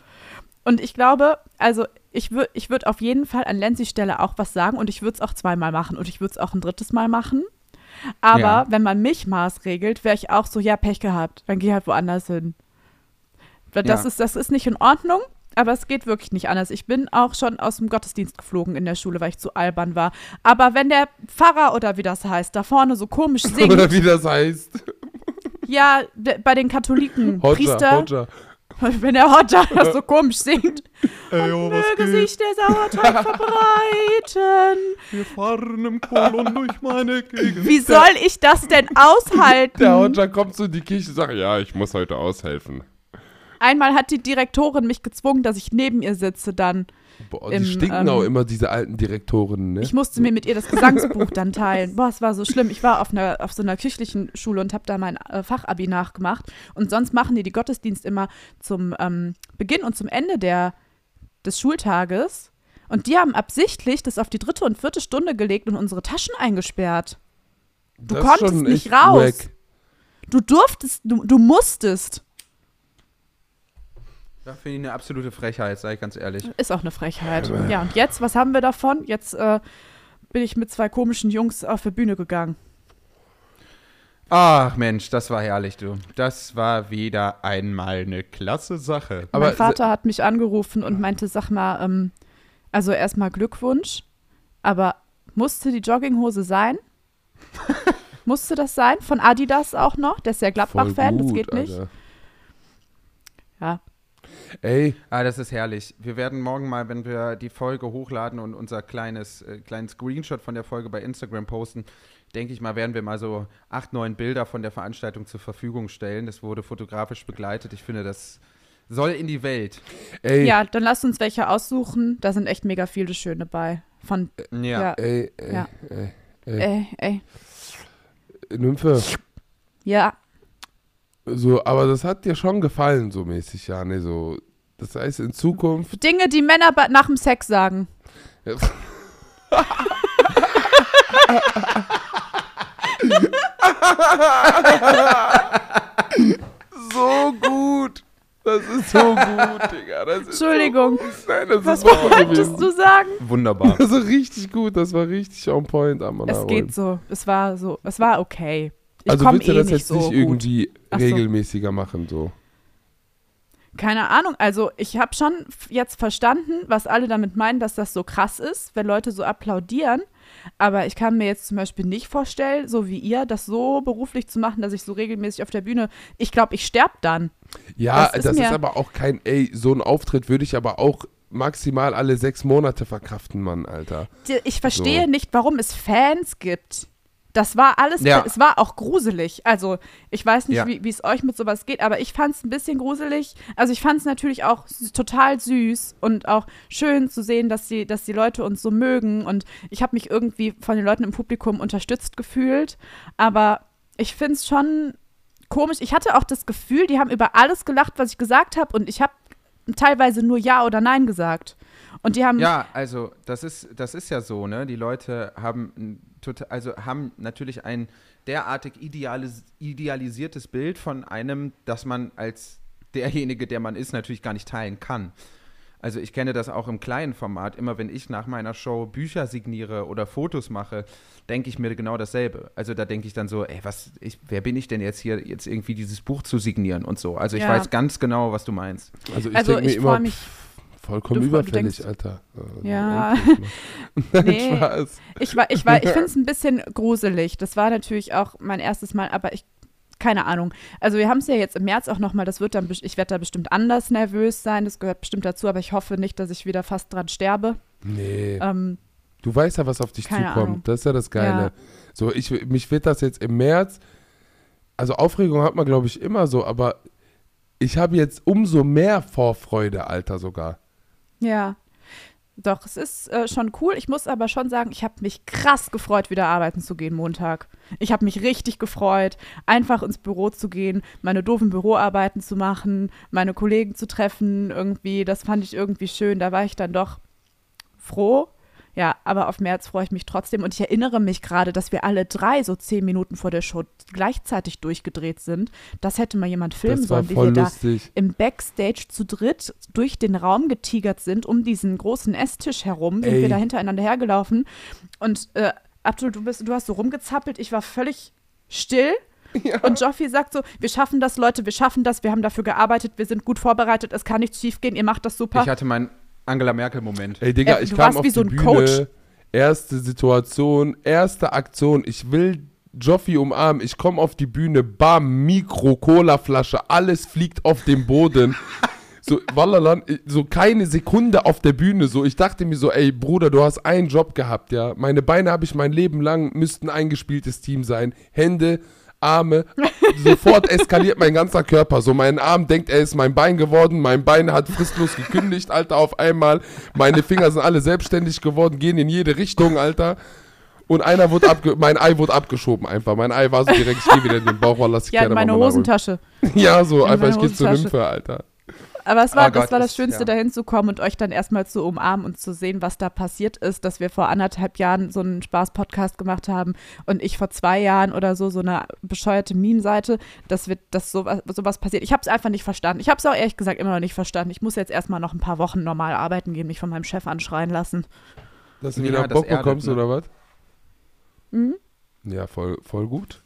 Und ich glaube, also ich würde ich würd auf jeden Fall an Lenzis Stelle auch was sagen und ich würde es auch zweimal machen und ich würde es auch ein drittes Mal machen. Aber Ja. wenn man mich maßregelt, wäre ich auch so, ja, Pech gehabt. Dann geh halt woanders hin. Das, Ja. ist, das ist nicht in Ordnung, aber es geht wirklich nicht anders. Ich bin auch schon aus dem Gottesdienst geflogen in der Schule, weil ich zu albern war. Aber wenn der Pfarrer oder wie das heißt, da vorne so komisch <laughs> singt, Oder wie das heißt. ja, bei den Katholiken, Hodja, Priester, Hodja. Wenn der das so komisch singt, <laughs> Ey, oh, was möge sich der Sauerteig <laughs> verbreiten. Wir fahren im Kolon durch meine Gegend. Wie soll ich das denn aushalten? Der Hodja kommt so in die Kirche und sagt, ja, ich muss heute aushelfen. Einmal hat die Direktorin mich gezwungen, dass ich neben ihr sitze dann. Boah, die Im, stinken ähm, auch immer, diese alten Direktoren, ne? Ich musste mir mit ihr das Gesangsbuch dann teilen. Boah, es war so schlimm. Ich war auf, einer, auf so einer kirchlichen Schule und habe da mein äh, Fachabi nachgemacht. Und sonst machen die die Gottesdienst immer zum ähm, Beginn und zum Ende der, des Schultages. Und die haben absichtlich das auf die dritte und vierte Stunde gelegt und unsere Taschen eingesperrt. Du Das konntest nicht raus. wack. Du durftest, du, du musstest. Da finde ich eine absolute Frechheit, sei ich ganz ehrlich. Ist auch eine Frechheit. Ja, und jetzt, was haben wir davon? Jetzt äh, bin ich mit zwei komischen Jungs auf die Bühne gegangen. Ach Mensch, das war herrlich, du. Das war wieder einmal eine klasse Sache. Aber mein Vater hat mich angerufen und meinte, sag mal, ähm, also erstmal Glückwunsch, aber musste die Jogginghose sein? <laughs> musste das sein? Von Adidas auch noch? Der ist ja Gladbach-Fan, das geht nicht. Alter. Ja. Ey, Ah, das ist herrlich. Wir werden morgen mal, wenn wir die Folge hochladen und unser kleines, äh, kleinen Screenshot von der Folge bei Instagram posten, denke ich mal, werden wir mal so acht, neun Bilder von der Veranstaltung zur Verfügung stellen. Das wurde fotografisch begleitet. Ich finde, das soll in die Welt. ey, Ja, dann lasst uns welche aussuchen. Da sind echt mega viele schöne bei. Von, ja, ey, ey, Ja. ey. ey, ey. Nymphe, Ja, so, aber das hat dir schon gefallen, so mäßig, ja, ne, so. Das heißt, in Zukunft. Dinge, die Männer nach dem Sex sagen. so gut! Das ist so gut, Digga. Das ist Entschuldigung, So, nein, das was wolltest gewesen. du sagen? Wunderbar. Das war richtig gut, das war richtig on point, Amanda. Es geht so. Es war so. Es war okay. Ich Also willst du eh das nicht jetzt so nicht irgendwie Ach so. regelmäßiger machen, so? Keine Ahnung. Also ich habe schon jetzt verstanden, was alle damit meinen, dass das so krass ist, wenn Leute so applaudieren. Aber ich kann mir jetzt zum Beispiel nicht vorstellen, so wie ihr, das so beruflich zu machen, dass ich so regelmäßig auf der Bühne. Ich glaube, ich sterbe dann. Ja, Das das ist ist, mir- aber auch kein, ey, so ein Auftritt würde ich aber auch maximal alle sechs Monate verkraften, Mann, Alter. Ich verstehe So. nicht, warum es Fans gibt. Das war alles, Ja. es war auch gruselig. Also, ich weiß nicht, Ja. wie es euch mit sowas geht, aber ich fand es ein bisschen gruselig. Also, ich fand es natürlich auch total süß und auch schön zu sehen, dass die, dass die Leute uns so mögen. Und ich habe mich irgendwie von den Leuten im Publikum unterstützt gefühlt. Aber ich finde es schon komisch. Ich hatte auch das Gefühl, die haben über alles gelacht, was ich gesagt habe. Und ich habe teilweise nur Ja oder Nein gesagt. Und die haben Ja, also das ist, das ist ja so, ne? Die Leute haben total, also haben natürlich ein derartig idealis idealisiertes Bild von einem, das man als derjenige, der man ist, natürlich gar nicht teilen kann. Also ich kenne das auch im kleinen Format. Immer wenn ich nach meiner Show Bücher signiere oder Fotos mache, denke ich mir genau dasselbe. Also da denke ich dann so, ey, was, ich, wer bin ich denn jetzt hier, jetzt irgendwie dieses Buch zu signieren und so. Also ich Ja. weiß ganz genau, was du meinst. Also ich Also denke mir immer, mich- Vollkommen Du- du überfällig, denkst- Alter. Äh, Ja. mal. <laughs> <laughs> Nee. Spaß. Ich, war, ich, war, ich <laughs> finde es ein bisschen gruselig. Das war natürlich auch mein erstes Mal, aber ich, keine Ahnung. Also wir haben es ja jetzt im März auch nochmal, das wird dann, ich werde da bestimmt anders nervös sein, das gehört bestimmt dazu, aber ich hoffe nicht, dass ich wieder fast dran sterbe. Nee. Ähm, Du weißt ja, was auf dich zukommt. Ahnung. Das ist ja das Geile. Ja. So, ich, mich wird das jetzt im März, also Aufregung hat man, glaube ich, immer so, aber ich habe jetzt umso mehr Vorfreude, Alter, sogar. Ja. Doch, es ist äh, schon cool. Ich muss aber schon sagen, ich habe mich krass gefreut, wieder arbeiten zu gehen Montag. Ich habe mich richtig gefreut, einfach ins Büro zu gehen, meine doofen Büroarbeiten zu machen, meine Kollegen zu treffen, irgendwie. Das fand ich irgendwie schön. Da war ich dann doch froh. Ja, aber auf März freue ich mich trotzdem. Und ich erinnere mich gerade, dass wir alle drei so zehn Minuten vor der Show gleichzeitig durchgedreht sind. Das hätte mal jemand filmen sollen, wie wir da lustig. im Backstage zu dritt durch den Raum getigert sind, um diesen großen Esstisch herum, sind Ey. wir da hintereinander hergelaufen. Und äh, Abdul, du, bist, du hast so rumgezappelt, ich war völlig still. <laughs> Und Joffi sagt so, wir schaffen das, Leute, wir schaffen das, wir haben dafür gearbeitet, wir sind gut vorbereitet, es kann nichts schiefgehen, ihr macht das super. Ich hatte meinen Angela Merkel-Moment. Ey, Digga, Äh, ich du kam warst auf wie die so ein Bühne, Coach. erste Situation, erste Aktion, ich will Joffi umarmen, ich komme auf die Bühne, bam, Mikro, Colaflasche, alles fliegt auf den Boden. <laughs> So, Wallalan, so keine Sekunde auf der Bühne. So, ich dachte mir so, ey Bruder, du hast einen Job gehabt, ja. Meine Beine habe ich mein Leben lang, müssten ein eingespieltes Team sein. Hände, Arme, sofort eskaliert mein ganzer Körper. So, mein Arm denkt, er ist mein Bein geworden, mein Bein hat fristlos gekündigt, Alter, auf einmal. Meine Finger sind alle selbstständig geworden, gehen in jede Richtung, Alter. Und einer wurde abge mein Ei wurde abgeschoben einfach. Mein Ei war so direkt, ich gehe wieder in den Bauch, lass ich ja, in gerne meine. Hosentasche. Ja, so, in einfach, ich gehe zur. Nymphe, Alter. Aber es war, Oh das, Gott, war das das- Schönste, ja. dahin zu kommen und euch dann erstmal zu umarmen und zu sehen, was da passiert ist, dass wir vor anderthalb Jahren so einen Spaß-Podcast gemacht haben und ich vor zwei Jahren oder so, so eine bescheuerte Meme-Seite, dass, wir, dass sowas, sowas passiert. Ich habe es einfach nicht verstanden. Ich habe es auch ehrlich gesagt immer noch nicht verstanden. Ich muss jetzt erstmal noch ein paar Wochen normal arbeiten gehen, mich von meinem Chef anschreien lassen. Dass du Ja, wieder das Bock bekommst ne? oder was? Mhm. Ja, voll, voll gut.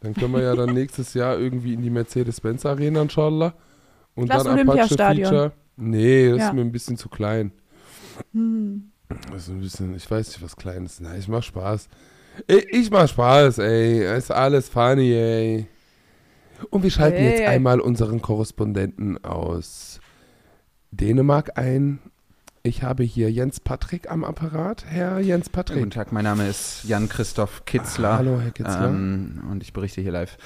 Dann können wir ja dann <laughs> nächstes Jahr irgendwie in die Mercedes-Benz Arena, inshallah. Und Lass dann Olympiastadion. Apache-Feature. Nee, das Ja. ist mir ein bisschen zu klein. Hm. Das ist ein bisschen, ich weiß nicht, was Kleines. Nein, ich mach Spaß. Ich, ich mach Spaß, ey. Ist alles funny, ey. Und wir schalten Hey, jetzt ey. einmal unseren Korrespondenten aus Dänemark ein. Ich habe hier Jens Patrick am Apparat. Herr Jens Guten Patrick. Tag, mein Name ist Jan-Christoph Kitzler. Hallo, Herr Kitzler. Ähm, und ich berichte hier live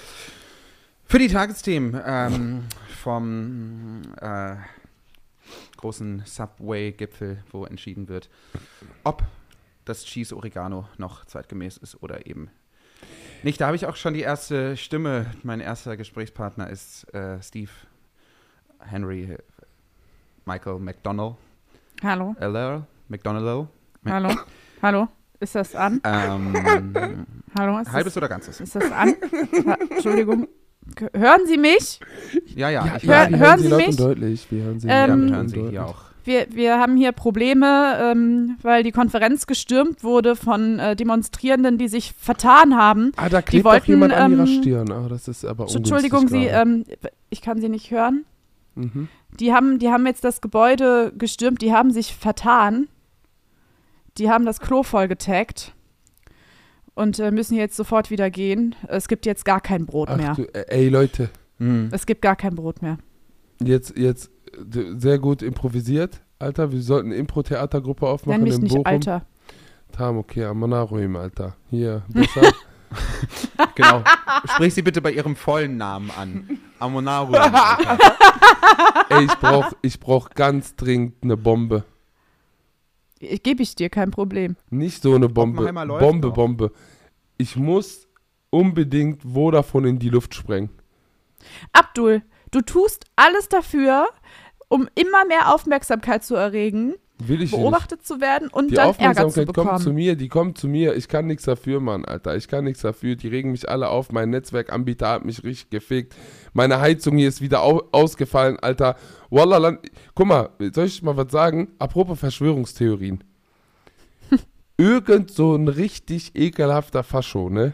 für die Tagesthemen ähm, vom äh, großen Subway-Gipfel, wo entschieden wird, ob das Cheese Oregano noch zeitgemäß ist oder eben nicht. Da habe ich auch schon die erste Stimme. Mein erster Gesprächspartner ist äh, Steve Henry Michael McDonnell. Hallo, LL McDonnell. hallo, hallo. Ist das an? Ähm, <laughs> Hallo, ist halbes das, oder ganzes? ist das an? <laughs> Entschuldigung. Hören Sie mich? Ja, ja. ich Hör- wir hören Sie laut mich? deutlich. Wir hören Sie, Ähm, ja, hören Sie hier auch. Wir, wir haben hier Probleme, ähm, weil die Konferenz gestürmt wurde von äh, Demonstrierenden, die sich vertan haben. Ah, da klebt wollten, doch jemand an ihrer ähm, Stirn. Ah, das ist aber Entschuldigung, Sie, ähm, ich kann Sie nicht hören. Mhm. Die haben, die haben jetzt das Gebäude gestürmt, die haben sich vertan. Die haben das Klo voll getaggt und äh, müssen jetzt sofort wieder gehen. Es gibt jetzt gar kein Brot Ach mehr. du, ey Leute, Hm. Es gibt gar kein Brot mehr. jetzt, jetzt sehr gut improvisiert. Alter, wir sollten eine Impro-Theatergruppe aufmachen Nenn mich in nicht Bochum. Alter. Tam, okay, Amanaruim, Alter. Hier, besser. <laughs> Genau. Sprich sie bitte bei ihrem vollen Namen an. Amonaru. ey, ich brauch, ich brauch ganz dringend eine Bombe. Gebe ich dir, kein Problem. Nicht so eine Bombe. Bombe, noch. Bombe. Ich muss unbedingt Vodafone in die Luft sprengen. Abdul, du tust alles dafür, um immer mehr Aufmerksamkeit zu erregen, Will ich nicht. beobachtet zu werden und Die dann Ärger zu Aufmerksamkeit kommt zu bekommen. mir, die kommt zu mir. Ich kann nichts dafür, Mann, Alter. Ich kann nichts dafür. Die regen mich alle auf. Mein Netzwerkanbieter hat mich richtig gefickt. Meine Heizung hier ist wieder au ausgefallen, Alter. Wallah, guck mal, soll ich mal was sagen? Apropos Verschwörungstheorien. <laughs> Irgend so ein richtig ekelhafter Fascho, ne?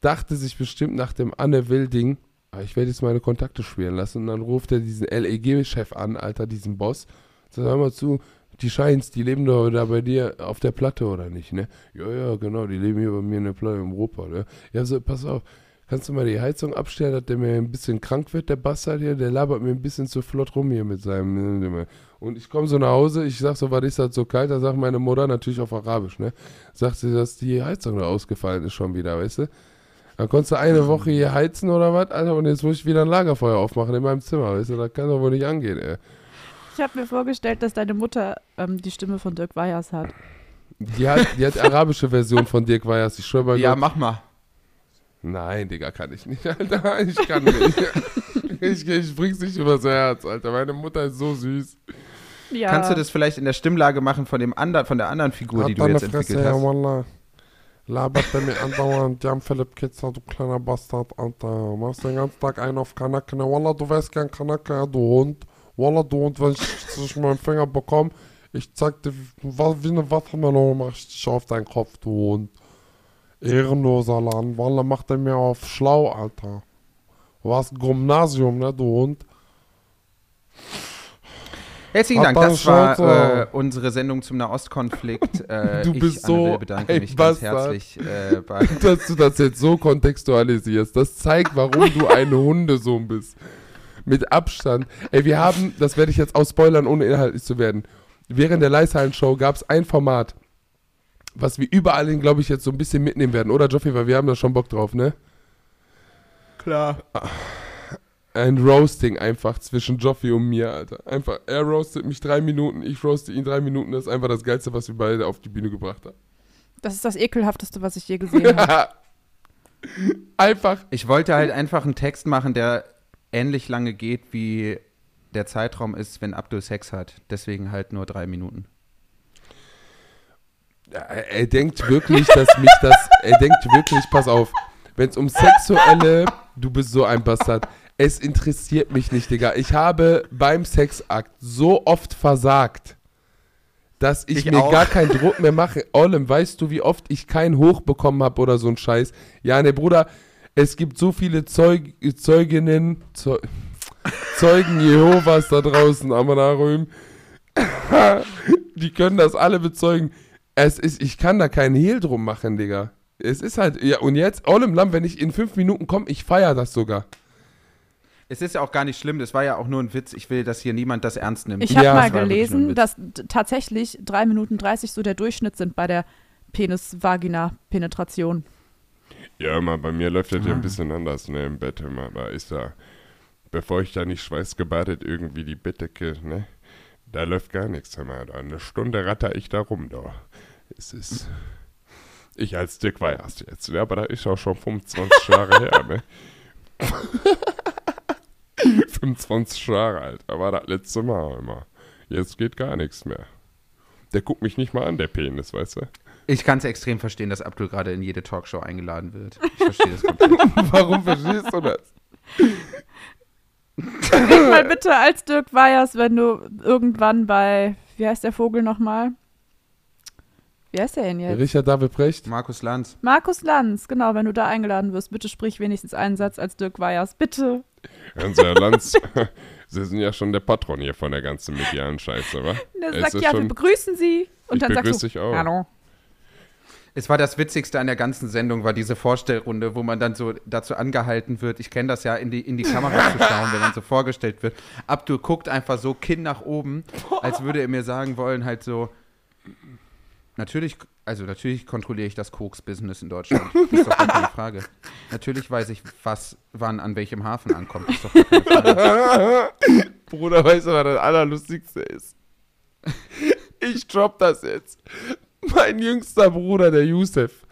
Dachte sich bestimmt nach dem Anne Will-Ding, ah, ich werde jetzt meine Kontakte spielen lassen. Und dann ruft er diesen LEG-Chef an, Alter, diesen Boss. Sag mal zu, die Scheins, die leben doch da bei dir auf der Platte oder nicht, ne? Ja, ja, genau, die leben hier bei mir in der Platte im Europa, ne? Ja, so, pass auf, kannst du mal die Heizung abstellen, dass der mir ein bisschen krank wird, der Bastard hier, der labert mir ein bisschen zu flott rum hier mit seinem. Und ich komme so nach Hause, ich sag so, was ist das so kalt? Da sagt meine Mutter natürlich auf Arabisch, ne? Sagt sie, dass die Heizung da ausgefallen ist schon wieder, weißt du? Dann konntest du eine Woche hier heizen oder was, Alter, und jetzt muss ich wieder ein Lagerfeuer aufmachen in meinem Zimmer, weißt du? Das kann doch wohl nicht angehen, ey. Ich habe mir vorgestellt, dass deine Mutter ähm, die Stimme von Dirk Weyers hat. Die hat, die hat arabische Version von Dirk Weyers, ich schwör bei Ja, Gott. mach mal. Nein, Digga, kann ich nicht, Alter. Ich kann nicht. ich, ich bring's nicht übers Herz, Alter. Meine Mutter ist so süß. Ja. Kannst du das vielleicht in der Stimmlage machen von, dem andern, von der anderen Figur, die du jetzt entwickelt ja, hast? Wallah. Labert der mir andauernd, Jan Philipp Kitzer, du kleiner Bastard, Alter. Machst den ganzen Tag einen auf Kanake. Ne, Wallah, du wärst gern Kanake, ja, du Hund. Wallah, du Hund, wenn ich zwischen meinen Finger bekomme, ich zeig dir, wie eine Wassermelone mach ich dich auf deinen Kopf, du Hund. Ehrenloser Laden. Wallah, macht er mir auf schlau, Alter. Du warst Gymnasium, ne, du Hund. Herzlichen Dank, das war äh, unsere Sendung zum Nahostkonflikt. <laughs> Äh, Du ich, bist Anne so Will, bedanke mich ganz herzlich äh, bei <laughs> dass du das jetzt so kontextualisierst. Das zeigt, warum du ein Hundesohn bist. Mit Abstand. Ey, wir haben, das werde ich jetzt ausspoilern, ohne inhaltlich zu werden. Während der Leishallen-Show gab es ein Format, was wir überall hin, glaube ich, jetzt so ein bisschen mitnehmen werden. Oder, Joffi, weil wir haben da schon Bock drauf, ne? Klar. Ein Roasting einfach zwischen Joffi und mir, Alter. Einfach, er roastet mich drei Minuten, ich roaste ihn drei Minuten. Das ist einfach das Geilste, was wir beide auf die Bühne gebracht haben. Das ist das ekelhafteste, was ich je gesehen habe. <laughs> einfach Ich wollte halt einfach einen Text machen, der ähnlich lange geht, wie der Zeitraum ist, wenn Abdul Sex hat. Deswegen halt nur drei Minuten. Er er denkt wirklich, dass mich das. Er denkt wirklich, pass auf, wenn es um sexuelle. Du bist so ein Bastard. Es interessiert mich nicht, Digga. Ich habe beim Sexakt so oft versagt, dass ich, Ich mir auch. gar keinen Druck mehr mache. Olem, weißt du, wie oft ich keinen Hoch bekommen habe oder so ein Scheiß? Ja, ne, Bruder, es gibt so viele Zeug, Zeuginnen, Zeu, Zeugen Jehovas da draußen, Amanaröm. <laughs> Die können das alle bezeugen. Es ist, ich kann da keinen Hehl drum machen, Digga. Es ist halt, ja, und jetzt, all im Lamm, wenn ich in fünf Minuten komme, ich feiere das sogar. Es ist ja auch gar nicht schlimm, das war ja auch nur ein Witz. Ich will, dass hier niemand das ernst nimmt. Ich habe Ja, mal gelesen, dass tatsächlich 3 Minuten 30 so der Durchschnitt sind bei der Penis-Vagina-Penetration. Ja, immer, bei mir läuft das ja Ah. ein bisschen anders, ne, im Bett immer. Da ist da, bevor ich da nicht schweißgebadet irgendwie die Bettdecke, ne, da läuft gar nichts, mal. Da eine Stunde ratter ich da rum, da. Es ist, ich als Dick war erst jetzt, ne, aber da ist auch schon 25 Jahre her, ne. <laughs> 25 Jahre alt, da war das letzte Mal immer. Jetzt geht gar nichts mehr. Der guckt mich nicht mal an, der Penis, weißt du? Ich kann es extrem verstehen, dass Abdul gerade in jede Talkshow eingeladen wird. Ich verstehe das komplett. <laughs> Warum verstehst du das? Red mal bitte als Dirk Weyers, wenn du irgendwann bei, wie heißt der Vogel nochmal? Wie heißt der denn jetzt? Richard David Precht? Markus Lanz. Markus Lanz, genau, wenn du da eingeladen wirst, bitte sprich wenigstens einen Satz als Dirk Weyers. Bitte. Unser Lanz, <laughs> Sie sind ja schon der Patron hier von der ganzen medialen Scheiße, wa? Der sagt, ja, wir schon- begrüßen Sie. Und Ich dann sagst begrüße du, dich auch. hallo. Es war das Witzigste an der ganzen Sendung, war diese Vorstellrunde, wo man dann so dazu angehalten wird. Ich kenne das ja, in die, in die Kamera zu schauen, wenn dann so vorgestellt wird. Abdul guckt einfach so Kinn nach oben, als würde er mir sagen wollen, halt so. Natürlich, also natürlich kontrolliere ich das Koks-Business in Deutschland. Ist doch gar keine Frage. Natürlich weiß ich, was wann an welchem Hafen ankommt. Ist doch keine Frage. Bruder, weißt du, was das Allerlustigste ist? Ich drop das jetzt. Mein jüngster Bruder, der Yusef,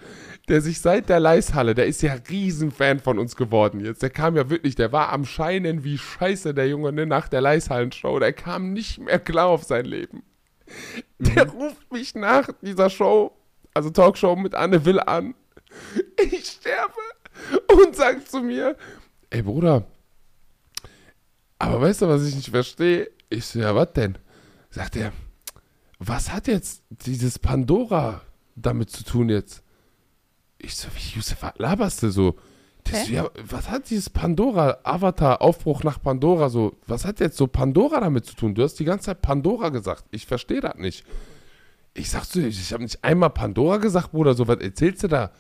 der sich seit der Leishalle, der ist ja Riesenfan von uns geworden jetzt. Der kam ja wirklich, der war am Scheinen wie scheiße, der Junge, ne, nach der Leishallen-Show. Der kam nicht mehr klar auf sein Leben. Der ruft mich nach dieser Show, also Talkshow mit Anne Will an. Ich sterbe und sagt zu mir, ey Bruder, aber weißt du, was ich nicht verstehe? Ich so, ja, was denn? Sagt er, was hat jetzt dieses Pandora damit zu tun jetzt? Ich so, wie, Yusuf, was laberst du so? Das, ja, was hat dieses Pandora, Avatar, Aufbruch nach Pandora so, was hat jetzt so Pandora damit zu tun? Du hast die ganze Zeit Pandora gesagt. Ich verstehe das nicht. Ich sag so, ich, ich habe nicht einmal Pandora gesagt, Bruder, so, was erzählst du da?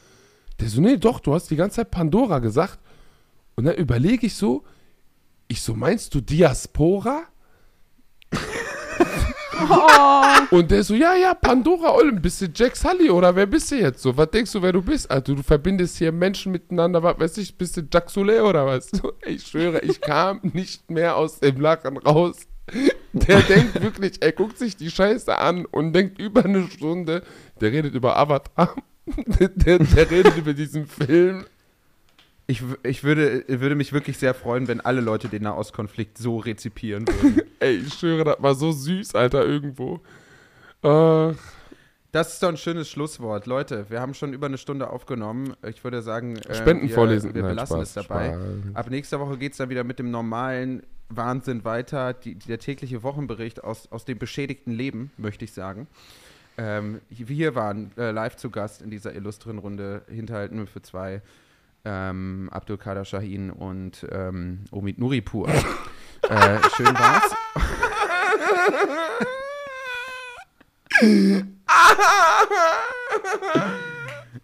Der so, nee, doch, du hast die ganze Zeit Pandora gesagt. Und dann überlege ich so, ich so, meinst du Diaspora? <laughs> Und der so, ja, ja, Pandora Olm, bist du Jack Sully oder wer bist du jetzt so? Was denkst du, wer du bist? Also du verbindest hier Menschen miteinander, was weiß ich, bist du Jack Soleil oder was? <laughs> Ich schwöre, ich kam nicht mehr aus dem Lachen raus. Der denkt wirklich, er guckt sich die Scheiße an und denkt über eine Stunde, der redet über Avatar, <laughs> der, der redet über diesen Film. Ich, ich würde, würde mich wirklich sehr freuen, wenn alle Leute den Nahostkonflikt so rezipieren würden. <laughs> Ey, ich schwöre, das war so süß, Alter, irgendwo. Äh, Das ist doch ein schönes Schlusswort. Leute, wir haben schon über eine Stunde aufgenommen. Ich würde sagen, äh, Spenden wir, vorlesen. wir Nein, belassen Spaß, es dabei. Spaß. Ab nächster Woche geht es dann wieder mit dem normalen Wahnsinn weiter. Die, der tägliche Wochenbericht aus, aus dem beschädigten Leben, möchte ich sagen. Ähm, wir waren äh, live zu Gast in dieser illustren Runde Hinterhalten für zwei. Ähm, Abdul Kader Shahin und ähm, Omid Nuripur. äh, schön war's.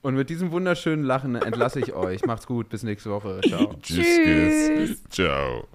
Und mit diesem wunderschönen Lachen entlasse ich euch. Macht's gut, bis nächste Woche. Ciao. Tschüss. Ciao.